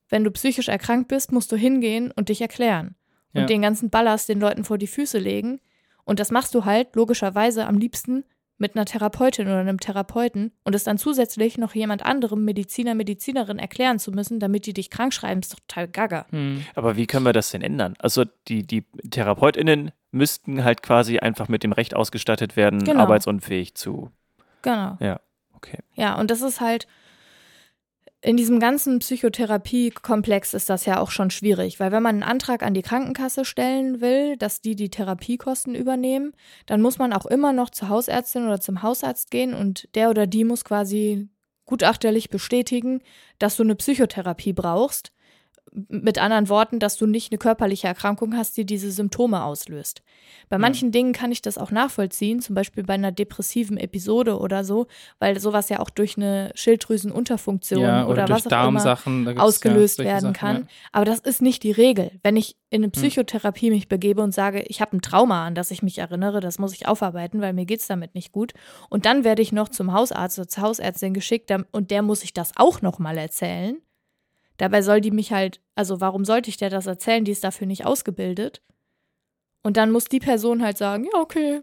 Wenn du psychisch erkrankt bist, musst du hingehen und dich erklären. Und Ja. den ganzen Ballast den Leuten vor die Füße legen. Und das machst du halt logischerweise am liebsten mit einer Therapeutin oder einem Therapeuten und es dann zusätzlich noch jemand anderem, Mediziner, Medizinerin erklären zu müssen, damit die dich krank schreiben, ist doch total gaga. Hm. Aber wie können wir das denn ändern? Also die, die TherapeutInnen müssten halt quasi einfach mit dem Recht ausgestattet werden, Genau. arbeitsunfähig zu. Genau. Ja, okay. Ja, und das ist halt, in diesem ganzen Psychotherapiekomplex ist das ja auch schon schwierig, weil wenn man einen Antrag an die Krankenkasse stellen will, dass die die Therapiekosten übernehmen, dann muss man auch immer noch zur Hausärztin oder zum Hausarzt gehen und der oder die muss quasi gutachterlich bestätigen, dass du eine Psychotherapie brauchst mit anderen Worten, dass du nicht eine körperliche Erkrankung hast, die diese Symptome auslöst. Bei manchen ja. Dingen kann ich das auch nachvollziehen, zum Beispiel bei einer depressiven Episode oder so, weil sowas ja auch durch eine Schilddrüsenunterfunktion ja, oder, oder was auch immer ausgelöst ja werden kann. Sachen, Aber das ist nicht die Regel. Wenn ich in eine hm. Psychotherapie mich begebe und sage, ich habe ein Trauma, an das ich mich erinnere, das muss ich aufarbeiten, weil mir geht es damit nicht gut. Und dann werde ich noch zum Hausarzt oder zur Hausärztin geschickt und der muss ich das auch nochmal erzählen Dabei soll die mich halt, also warum sollte ich der das erzählen? Die ist dafür nicht ausgebildet. Und dann muss die Person halt sagen, ja, okay,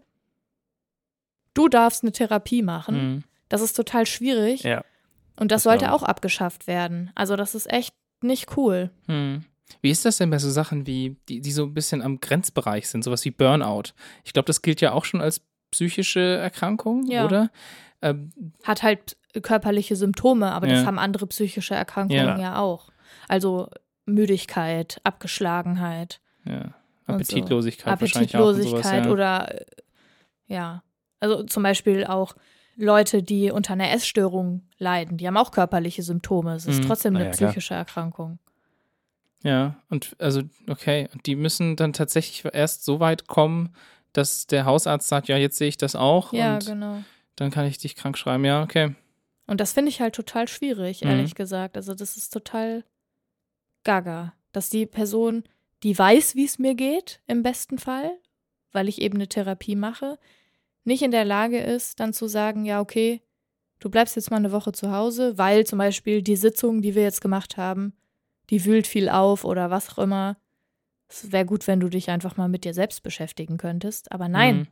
du darfst eine Therapie machen. Mhm. Das ist total schwierig. Ja. Und das, das sollte auch abgeschafft werden. Also das ist echt nicht cool. Mhm. Wie ist das denn bei so Sachen wie, die, die so ein bisschen am Grenzbereich sind, sowas wie Burnout? Ich glaube, das gilt ja auch schon als psychische Erkrankung, ja. oder? Ähm, Hat halt körperliche Symptome, aber ja. das haben andere psychische Erkrankungen ja, ja auch. Also Müdigkeit, Abgeschlagenheit. Ja. Appetitlosigkeit. So. Appetitlosigkeit sowas, oder ja. Also zum Beispiel auch Leute, die unter einer Essstörung leiden, die haben auch körperliche Symptome. Es ist mhm. trotzdem eine ja, psychische klar. Erkrankung. Ja, und also, okay, und die müssen dann tatsächlich erst so weit kommen, dass der Hausarzt sagt, ja, jetzt sehe ich das auch. Ja, genau. Dann kann ich dich krank schreiben, ja, okay. Und das finde ich halt total schwierig, mhm. ehrlich mhm. gesagt. Also das ist total gaga, dass die Person, die weiß, wie es mir geht, im besten Fall, weil ich eben eine Therapie mache, nicht in der Lage ist, dann zu sagen, ja, okay, du bleibst jetzt mal eine Woche zu Hause, weil zum Beispiel die Sitzung, die wir jetzt gemacht haben, die wühlt viel auf oder was auch immer. Es wäre gut, wenn du dich einfach mal mit dir selbst beschäftigen könntest. Aber nein, mhm.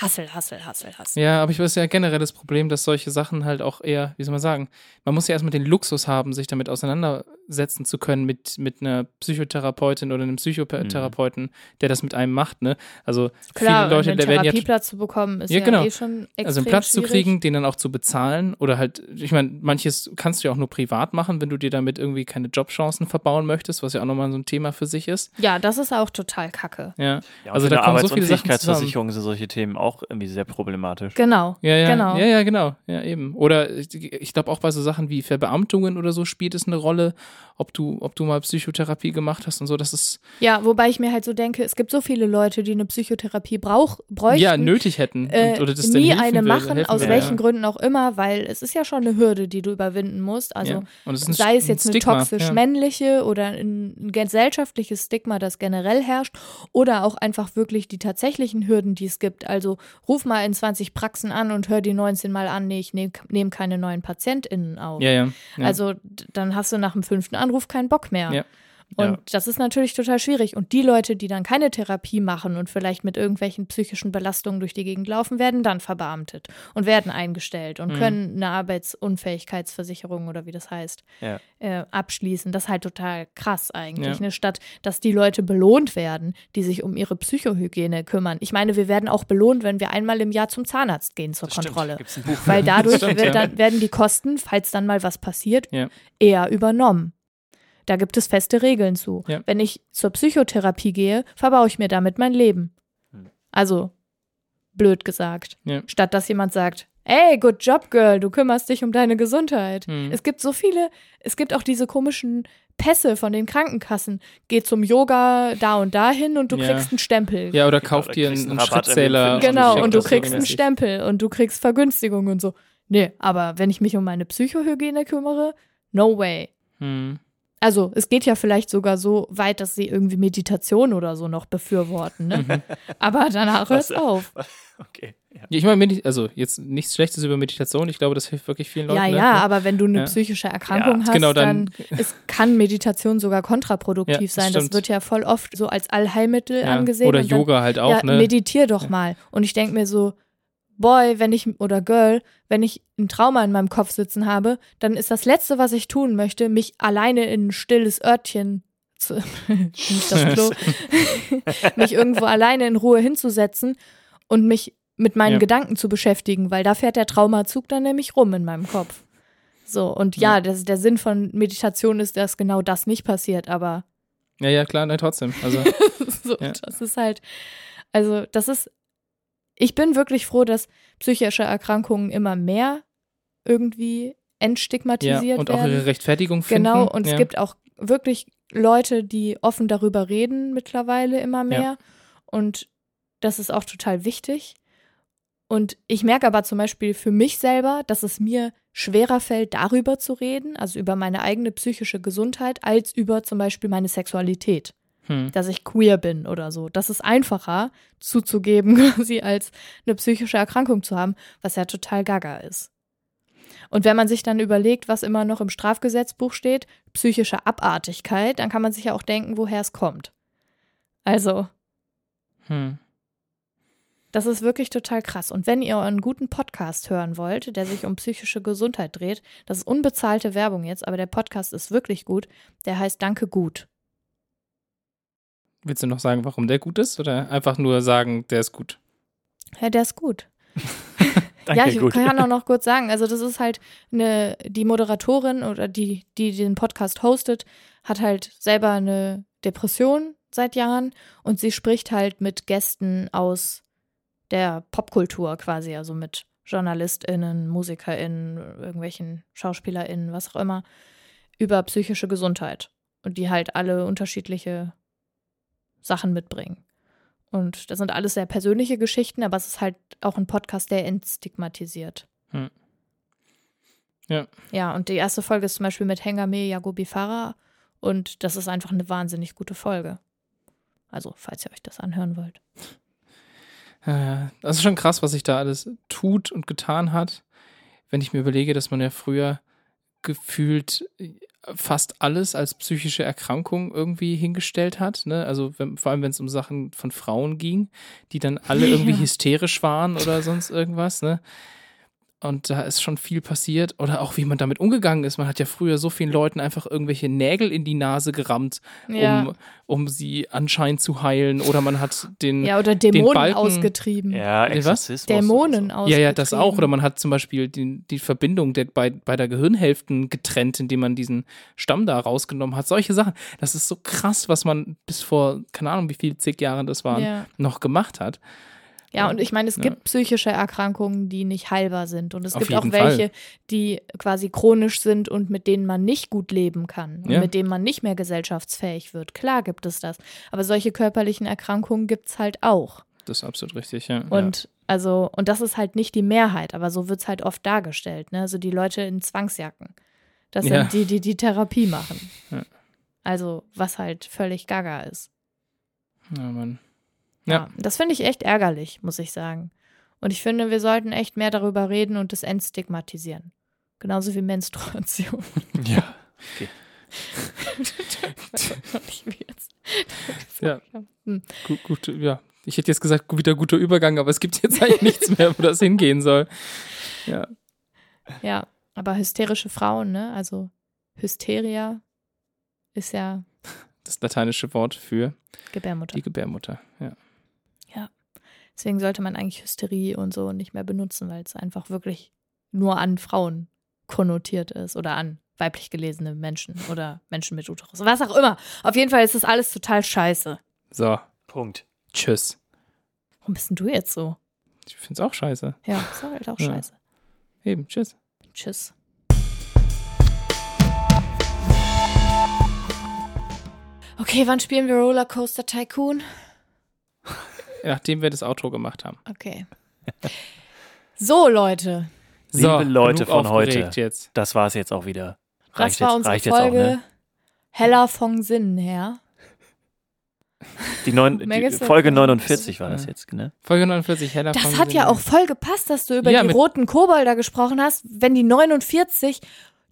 Hassel, Hassel, Hassel, Hassel. Ja, aber ich weiß ja generell das Problem, dass solche Sachen halt auch eher, wie soll man sagen, man muss ja erstmal den Luxus haben, sich damit auseinandersetzen zu können mit, mit einer Psychotherapeutin oder einem Psychotherapeuten, mhm. der das mit einem macht, ne? Also Klar, viele Leute, einen der werden ja Therapieplatz zu bekommen, ist ja, ja genau. eh schon extrem Also einen Platz schwierig. zu kriegen, den dann auch zu bezahlen oder halt, ich meine, manches kannst du ja auch nur privat machen, wenn du dir damit irgendwie keine Jobchancen verbauen möchtest, was ja auch nochmal so ein Thema für sich ist. Ja, das ist auch total kacke. Ja, ja also da kommen so viele Sachen zusammen. sind solche Themen auch irgendwie sehr problematisch. Genau. Ja, ja, genau. ja, ja, genau. Ja, eben. Oder ich, ich glaube auch bei so Sachen wie Verbeamtungen oder so spielt es eine Rolle, ob du, ob du mal Psychotherapie gemacht hast und so. Das ist. Ja, wobei ich mir halt so denke, es gibt so viele Leute, die eine Psychotherapie brauch, bräuchten. Ja, nötig hätten. Äh, und, oder das nie eine machen, aus will, welchen ja. Gründen auch immer, weil es ist ja schon eine Hürde, die du überwinden musst. Also ja. es sei es jetzt eine toxisch männliche oder ein gesellschaftliches Stigma, das generell herrscht, oder auch einfach wirklich die tatsächlichen Hürden, die es gibt. Also ruf mal in 20 Praxen an und hör die 19 Mal an, nee, ich nehme nehm keine neuen PatientInnen auf. Ja, ja, ja. Also dann hast du nach dem fünften Anruf keinen Bock mehr. Ja. Und ja. das ist natürlich total schwierig. Und die Leute, die dann keine Therapie machen und vielleicht mit irgendwelchen psychischen Belastungen durch die Gegend laufen, werden dann verbeamtet und werden eingestellt und mhm. können eine Arbeitsunfähigkeitsversicherung oder wie das heißt, ja. äh, abschließen. Das ist halt total krass eigentlich. Ja. Ne? Statt dass die Leute belohnt werden, die sich um ihre Psychohygiene kümmern. Ich meine, wir werden auch belohnt, wenn wir einmal im Jahr zum Zahnarzt gehen zur das Kontrolle. Weil dadurch stimmt, wird, dann, werden die Kosten, falls dann mal was passiert, eher übernommen. Da gibt es feste Regeln zu. Ja. Wenn ich zur Psychotherapie gehe, verbaue ich mir damit mein Leben. Hm. Also, blöd gesagt. Ja. Statt dass jemand sagt, ey, good job, Girl, du kümmerst dich um deine Gesundheit. Hm. Es gibt so viele, es gibt auch diese komischen Pässe von den Krankenkassen. Geh zum Yoga da und dahin und du ja. kriegst einen Stempel. Ja, oder kauf dir einen, einen Schrittzähler. Genau, und du kriegst einen Stempel und du kriegst Vergünstigung und so. Nee, aber wenn ich mich um meine Psychohygiene kümmere, no way. Hm. Also es geht ja vielleicht sogar so weit, dass sie irgendwie Meditation oder so noch befürworten, ne? Mhm. Aber danach hört es auf. Okay. Ja. Ich meine, also jetzt nichts Schlechtes über Meditation. Ich glaube, das hilft wirklich vielen Leuten. Ja, ne? ja, ne? aber wenn du eine ja. psychische Erkrankung ja, hast, genau, dann, dann ist, kann Meditation sogar kontraproduktiv das sein. Stimmt. Das wird ja voll oft so als Allheilmittel angesehen. Oder Yoga dann, halt auch, ne? Meditier doch mal. Und ich denke mir so, Boy, wenn ich oder Girl, wenn ich ein Trauma in meinem Kopf sitzen habe, dann ist das Letzte, was ich tun möchte, mich alleine in ein stilles Örtchen zu, nicht das Klo, mich irgendwo alleine in Ruhe hinzusetzen und mich mit meinen ja. Gedanken zu beschäftigen, weil da fährt der Traumazug dann nämlich rum in meinem Kopf. So, und ja, das, der Sinn von Meditation ist, dass genau das nicht passiert, aber Ja, ja, klar, nein, trotzdem. Also, so, Ja. das ist halt, also das ist, ich bin wirklich froh, dass psychische Erkrankungen immer mehr irgendwie ja, entstigmatisiert und auch werden. ihre Rechtfertigung finden. Genau, und ja. es gibt auch wirklich Leute, die offen darüber reden mittlerweile immer mehr. Und das ist auch total wichtig. Und ich merke aber zum Beispiel für mich selber, dass es mir schwerer fällt, darüber zu reden, also über meine eigene psychische Gesundheit, als über zum Beispiel meine Sexualität, Hm. dass ich queer bin oder so. Das ist einfacher zuzugeben, quasi als eine psychische Erkrankung zu haben, was ja total gaga ist. Und wenn man sich dann überlegt, was immer noch im Strafgesetzbuch steht, psychische Abartigkeit, dann kann man sich ja auch denken, woher es kommt. Also, Hm. das ist wirklich total krass. Und wenn ihr einen guten Podcast hören wollt, der sich um psychische Gesundheit dreht, das ist unbezahlte Werbung jetzt, aber der Podcast ist wirklich gut. Der heißt Danke gut. Willst du noch sagen, warum der gut ist? Oder einfach nur sagen, der ist gut? Ja, der ist gut. Danke, ja, ich gut. kann auch noch kurz sagen, also das ist halt eine, die Moderatorin oder die, die den Podcast hostet, hat halt selber eine Depression seit Jahren und sie spricht halt mit Gästen aus der Popkultur quasi, also mit JournalistInnen, MusikerInnen, irgendwelchen SchauspielerInnen, was auch immer, über psychische Gesundheit. Und die halt alle unterschiedliche Sachen mitbringen. Und das sind alles sehr persönliche Geschichten, aber es ist halt auch ein Podcast, der entstigmatisiert. Hm. Ja. Ja, und die erste Folge ist zum Beispiel mit Hengame Yagobi Farah und das ist einfach eine wahnsinnig gute Folge. Also, falls ihr euch das anhören wollt. Äh, Das ist schon krass, was sich da alles tut und getan hat. Wenn ich mir überlege, dass man ja früher gefühlt fast alles als psychische Erkrankung irgendwie hingestellt hat. Ne? Also wenn, vor allem, wenn es um Sachen von Frauen ging, die dann alle irgendwie Ja. hysterisch waren oder sonst irgendwas. Ne? Und da ist schon viel passiert. Oder auch, wie man damit umgegangen ist. Man hat ja früher so vielen Leuten einfach irgendwelche Nägel in die Nase gerammt, Ja, um, um sie anscheinend zu heilen. Oder man hat den ja oder Dämonen Balken- ausgetrieben. Ja? Exorzismus. Dämonen so. ausgetrieben. Ja, ja, das auch. Oder man hat zum Beispiel die, die Verbindung der, bei, bei der Gehirnhälften getrennt, indem man diesen Stamm da rausgenommen hat. Solche Sachen. Das ist so krass, was man bis vor, keine Ahnung, wie viele zig Jahren das waren, Ja. noch gemacht hat. Ja, und ich meine, es Ja. gibt psychische Erkrankungen, die nicht heilbar sind. Und es Auf gibt auch welche, die quasi chronisch sind und mit denen man nicht gut leben kann und Ja. mit denen man nicht mehr gesellschaftsfähig wird. Klar gibt es das. Aber solche körperlichen Erkrankungen gibt es halt auch. Das ist absolut richtig, ja. Und also, und das ist halt nicht die Mehrheit, aber so wird es halt oft dargestellt. Ne? Also die Leute in Zwangsjacken. Das Ja. sind die, die die Therapie machen. Ja. Also, was halt völlig gaga ist. ja, Mann. Ja. Ja. Das finde ich echt ärgerlich, muss ich sagen. Und ich finde, wir sollten echt mehr darüber reden und es entstigmatisieren. Genauso wie Menstruation. Ja. Ja. Hm. Gut, gut, ja. Ich hätte jetzt gesagt, wieder guter Übergang, aber es gibt jetzt eigentlich nichts mehr, wo das hingehen soll. Ja. Ja, aber hysterische Frauen, ne? Also Hysteria ist ja Das lateinische Wort für Gebärmutter. die Gebärmutter. Ja. Deswegen sollte man eigentlich Hysterie und so nicht mehr benutzen, weil es einfach wirklich nur an Frauen konnotiert ist oder an weiblich gelesene Menschen oder Menschen mit Uterus. Was auch immer. Auf jeden Fall ist das alles total scheiße. So, Punkt. tschüss. Warum bist denn du jetzt so? Ich finde es auch scheiße. Ja, ist halt auch Ja. scheiße. Eben, tschüss. Tschüss. Okay, wann spielen wir Rollercoaster Tycoon? Nachdem wir das Outro gemacht haben. Okay. So, Leute. Liebe Leute von heute. Jetzt. Das war's jetzt auch wieder. Das Reicht war jetzt, unsere reicht jetzt auch, Folge ne? Heller von Sinnen her. Die, neun, die Folge nicht. 49 war das jetzt, ne? Folge 49, Heller Das von hat ja auch voll gepasst, dass du über Ja, die roten Kobolder gesprochen hast, wenn die 49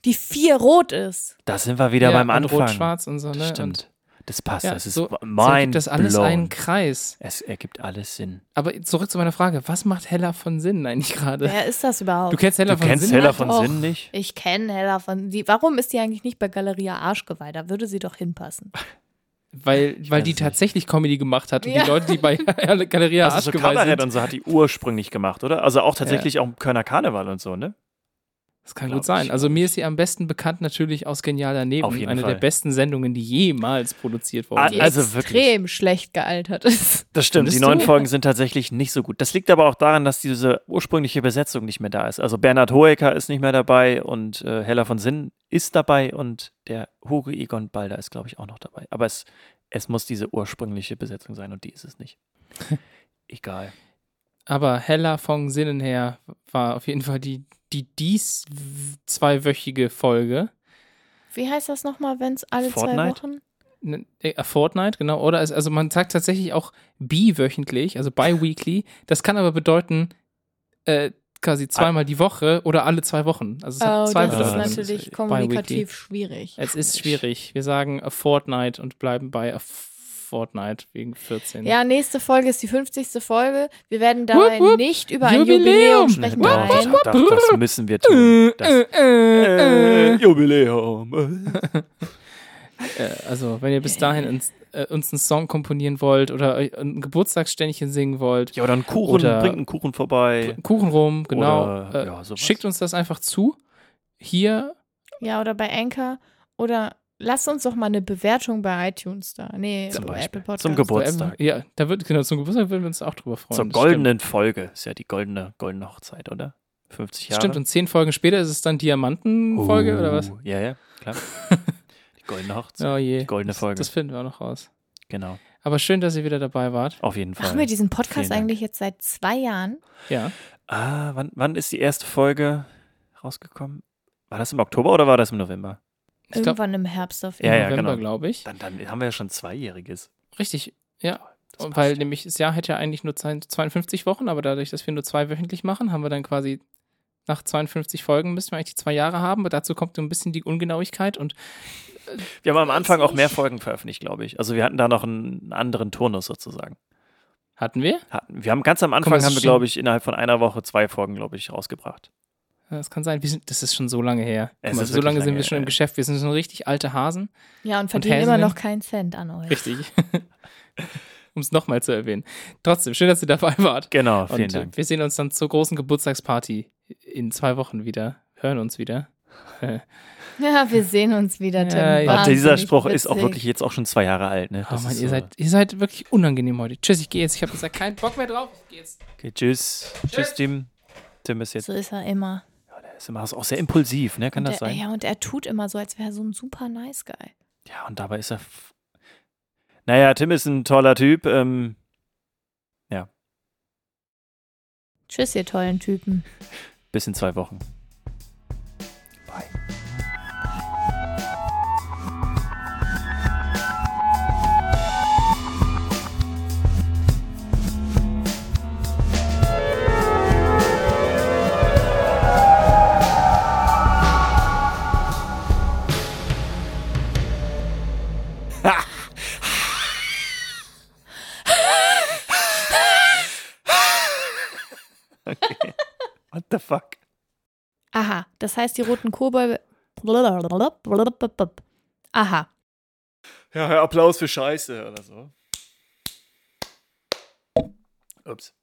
die 4 rot ist. Da sind wir wieder ja, beim und Anfang. Rot-Schwarz und so, ne? Stimmt. Das passt. Ja, das ist so, so mein ergibt das alles einen Kreis. Es ergibt alles Sinn. Aber zurück zu meiner Frage, was macht Heller von Sinnen eigentlich gerade? Wer ist das überhaupt? Du kennst Heller Du von kennst Sinnen? Heller von Och. Sinn nicht? ich kenne Hella von. Die, warum ist die eigentlich nicht bei Galeria Arschgeweih? Da würde sie doch hinpassen. Weil, weil die es nicht. tatsächlich Comedy gemacht hat und Ja. die Leute, die bei Galeria Also so Arschgeweih Kabarett sind. und so hat die ursprünglich gemacht, oder? Also auch tatsächlich auch im Kölner Karneval und so, ne? Das kann Glaub gut sein. Also mir ist sie am besten bekannt natürlich aus Genial daneben. Auf jeden Eine Fall. der besten Sendungen, die jemals produziert Ah, worden Die ist. also extrem schlecht gealtert ist. Das stimmt, die Findest neuen du? Folgen sind tatsächlich nicht so gut. Das liegt aber auch daran, dass diese ursprüngliche Besetzung nicht mehr da ist. Also Bernhard Hoeker ist nicht mehr dabei und äh, Hella von Sinn ist dabei und der Hugo Egon Balder ist, glaube ich, auch noch dabei. Aber es, es muss diese ursprüngliche Besetzung sein und die ist es nicht. Egal. Aber Hella von Sinnen her war auf jeden Fall die, die dies zweiwöchige Folge. Wie heißt das nochmal, wenn es alle zwei Fortnite? Wochen? Ne, äh, Fortnite, genau. Oder es, also man sagt tatsächlich auch bi-wöchentlich, also bi-weekly. Das kann aber bedeuten, äh, quasi zweimal die Woche oder alle zwei Wochen. Also es hat Oh, zwei das ist Bedeutungen. Bedeutungen. natürlich kommunikativ schwierig. Es ist schwierig. Wir sagen a Fortnite und bleiben bei a Fortnite wegen 14. Ja, nächste Folge ist die 50. Folge. Wir werden dabei Wupp, wupp. nicht über ein Jubiläum. Jubiläum sprechen. Wupp, Nein. Doch, doch, das müssen wir tun. Das, Äh, äh, äh, äh. Jubiläum. Äh, also, wenn ihr bis dahin uns, äh, uns einen Song komponieren wollt oder ein Geburtstagsständchen singen wollt, Ja, oder einen Kuchen, Oder- bringt einen Kuchen vorbei. Kuchen rum, genau. Oder, äh, ja, schickt uns das einfach zu. Hier, Ja, oder bei Anchor. Oder lasst uns doch mal eine Bewertung bei iTunes da. Nee, Zum bei Beispiel. Apple Podcast. Zum Geburtstag. Ja, da wird, genau, zum Geburtstag würden wir uns auch drüber freuen. Zur goldenen Folge. Ist ja die goldene, goldene Hochzeit, oder? 50 Stimmt. Jahre. Stimmt, und zehn Folgen später ist es dann Diamantenfolge oder was? Uh, Ja, ja, klar. die goldene Hochzeit. Oh je. Die goldene das, Folge. Das finden wir auch noch raus. Genau. Aber schön, dass ihr wieder dabei wart. Auf jeden Fall. Machen wir diesen Podcast eigentlich jetzt seit zwei Jahren? Ja. Ah, wann, wann ist die erste Folge rausgekommen? War das im Oktober oder war das im November? Ich glaub, Irgendwann im Herbst auf Ja, ja, November, genau. glaube ich. Dann, dann haben wir ja schon zweijähriges. Richtig, ja. Das passt weil ja. nämlich das Jahr hätte ja eigentlich nur zwei- 52 Wochen, aber dadurch, dass wir nur zwei wöchentlich machen, haben wir dann quasi nach 52 Folgen müssen wir eigentlich die zwei Jahre haben. Aber dazu kommt so ein bisschen die Ungenauigkeit und Wir haben am Anfang auch mehr. Folgen veröffentlicht, glaube ich. Also wir hatten da noch einen anderen Turnus sozusagen. hatten wir? Hatten. Wir haben ganz am Anfang, es haben wir, glaube ich, innerhalb von einer Woche zwei Folgen, glaube ich, rausgebracht. Das kann sein. Wir sind, das ist schon so lange her. Mal, so wirklich lange sind lange wir schon im ja. Geschäft. Wir sind so richtig alte Hasen. Ja, und verdienen immer Häsinnen? noch keinen Cent an euch. Richtig. um es nochmal zu erwähnen. Trotzdem, schön, dass ihr dabei wart. Genau, vielen Und äh, Dank. wir sehen uns dann zur großen Geburtstagsparty in zwei Wochen wieder. Hören uns wieder. Ja, wir sehen uns wieder, Tim. Ja, ja. Und dieser Spruch ist auch witzig. wirklich jetzt auch schon zwei Jahre alt. Ne? Oh Mann, ihr, so- seid, ihr seid wirklich unangenehm heute. Tschüss, ich gehe jetzt. Ich habe gesagt, keinen Bock mehr drauf. Ich gehe jetzt. Okay, tschüss. Tschüss, Tim. Tim ist jetzt So ist er immer. Der ist immer auch sehr impulsiv, ne? Kann und das er, sein? Ja, und er tut immer so, als wäre er so ein super nice Guy. Ja, und dabei ist er. Naja, Tim ist ein toller Typ. Ähm, Tschüss, ihr tollen Typen. bis in zwei Wochen. Das heißt, die roten Kobolde. Aha. Ja, Applaus für Scheiße oder so. Ups.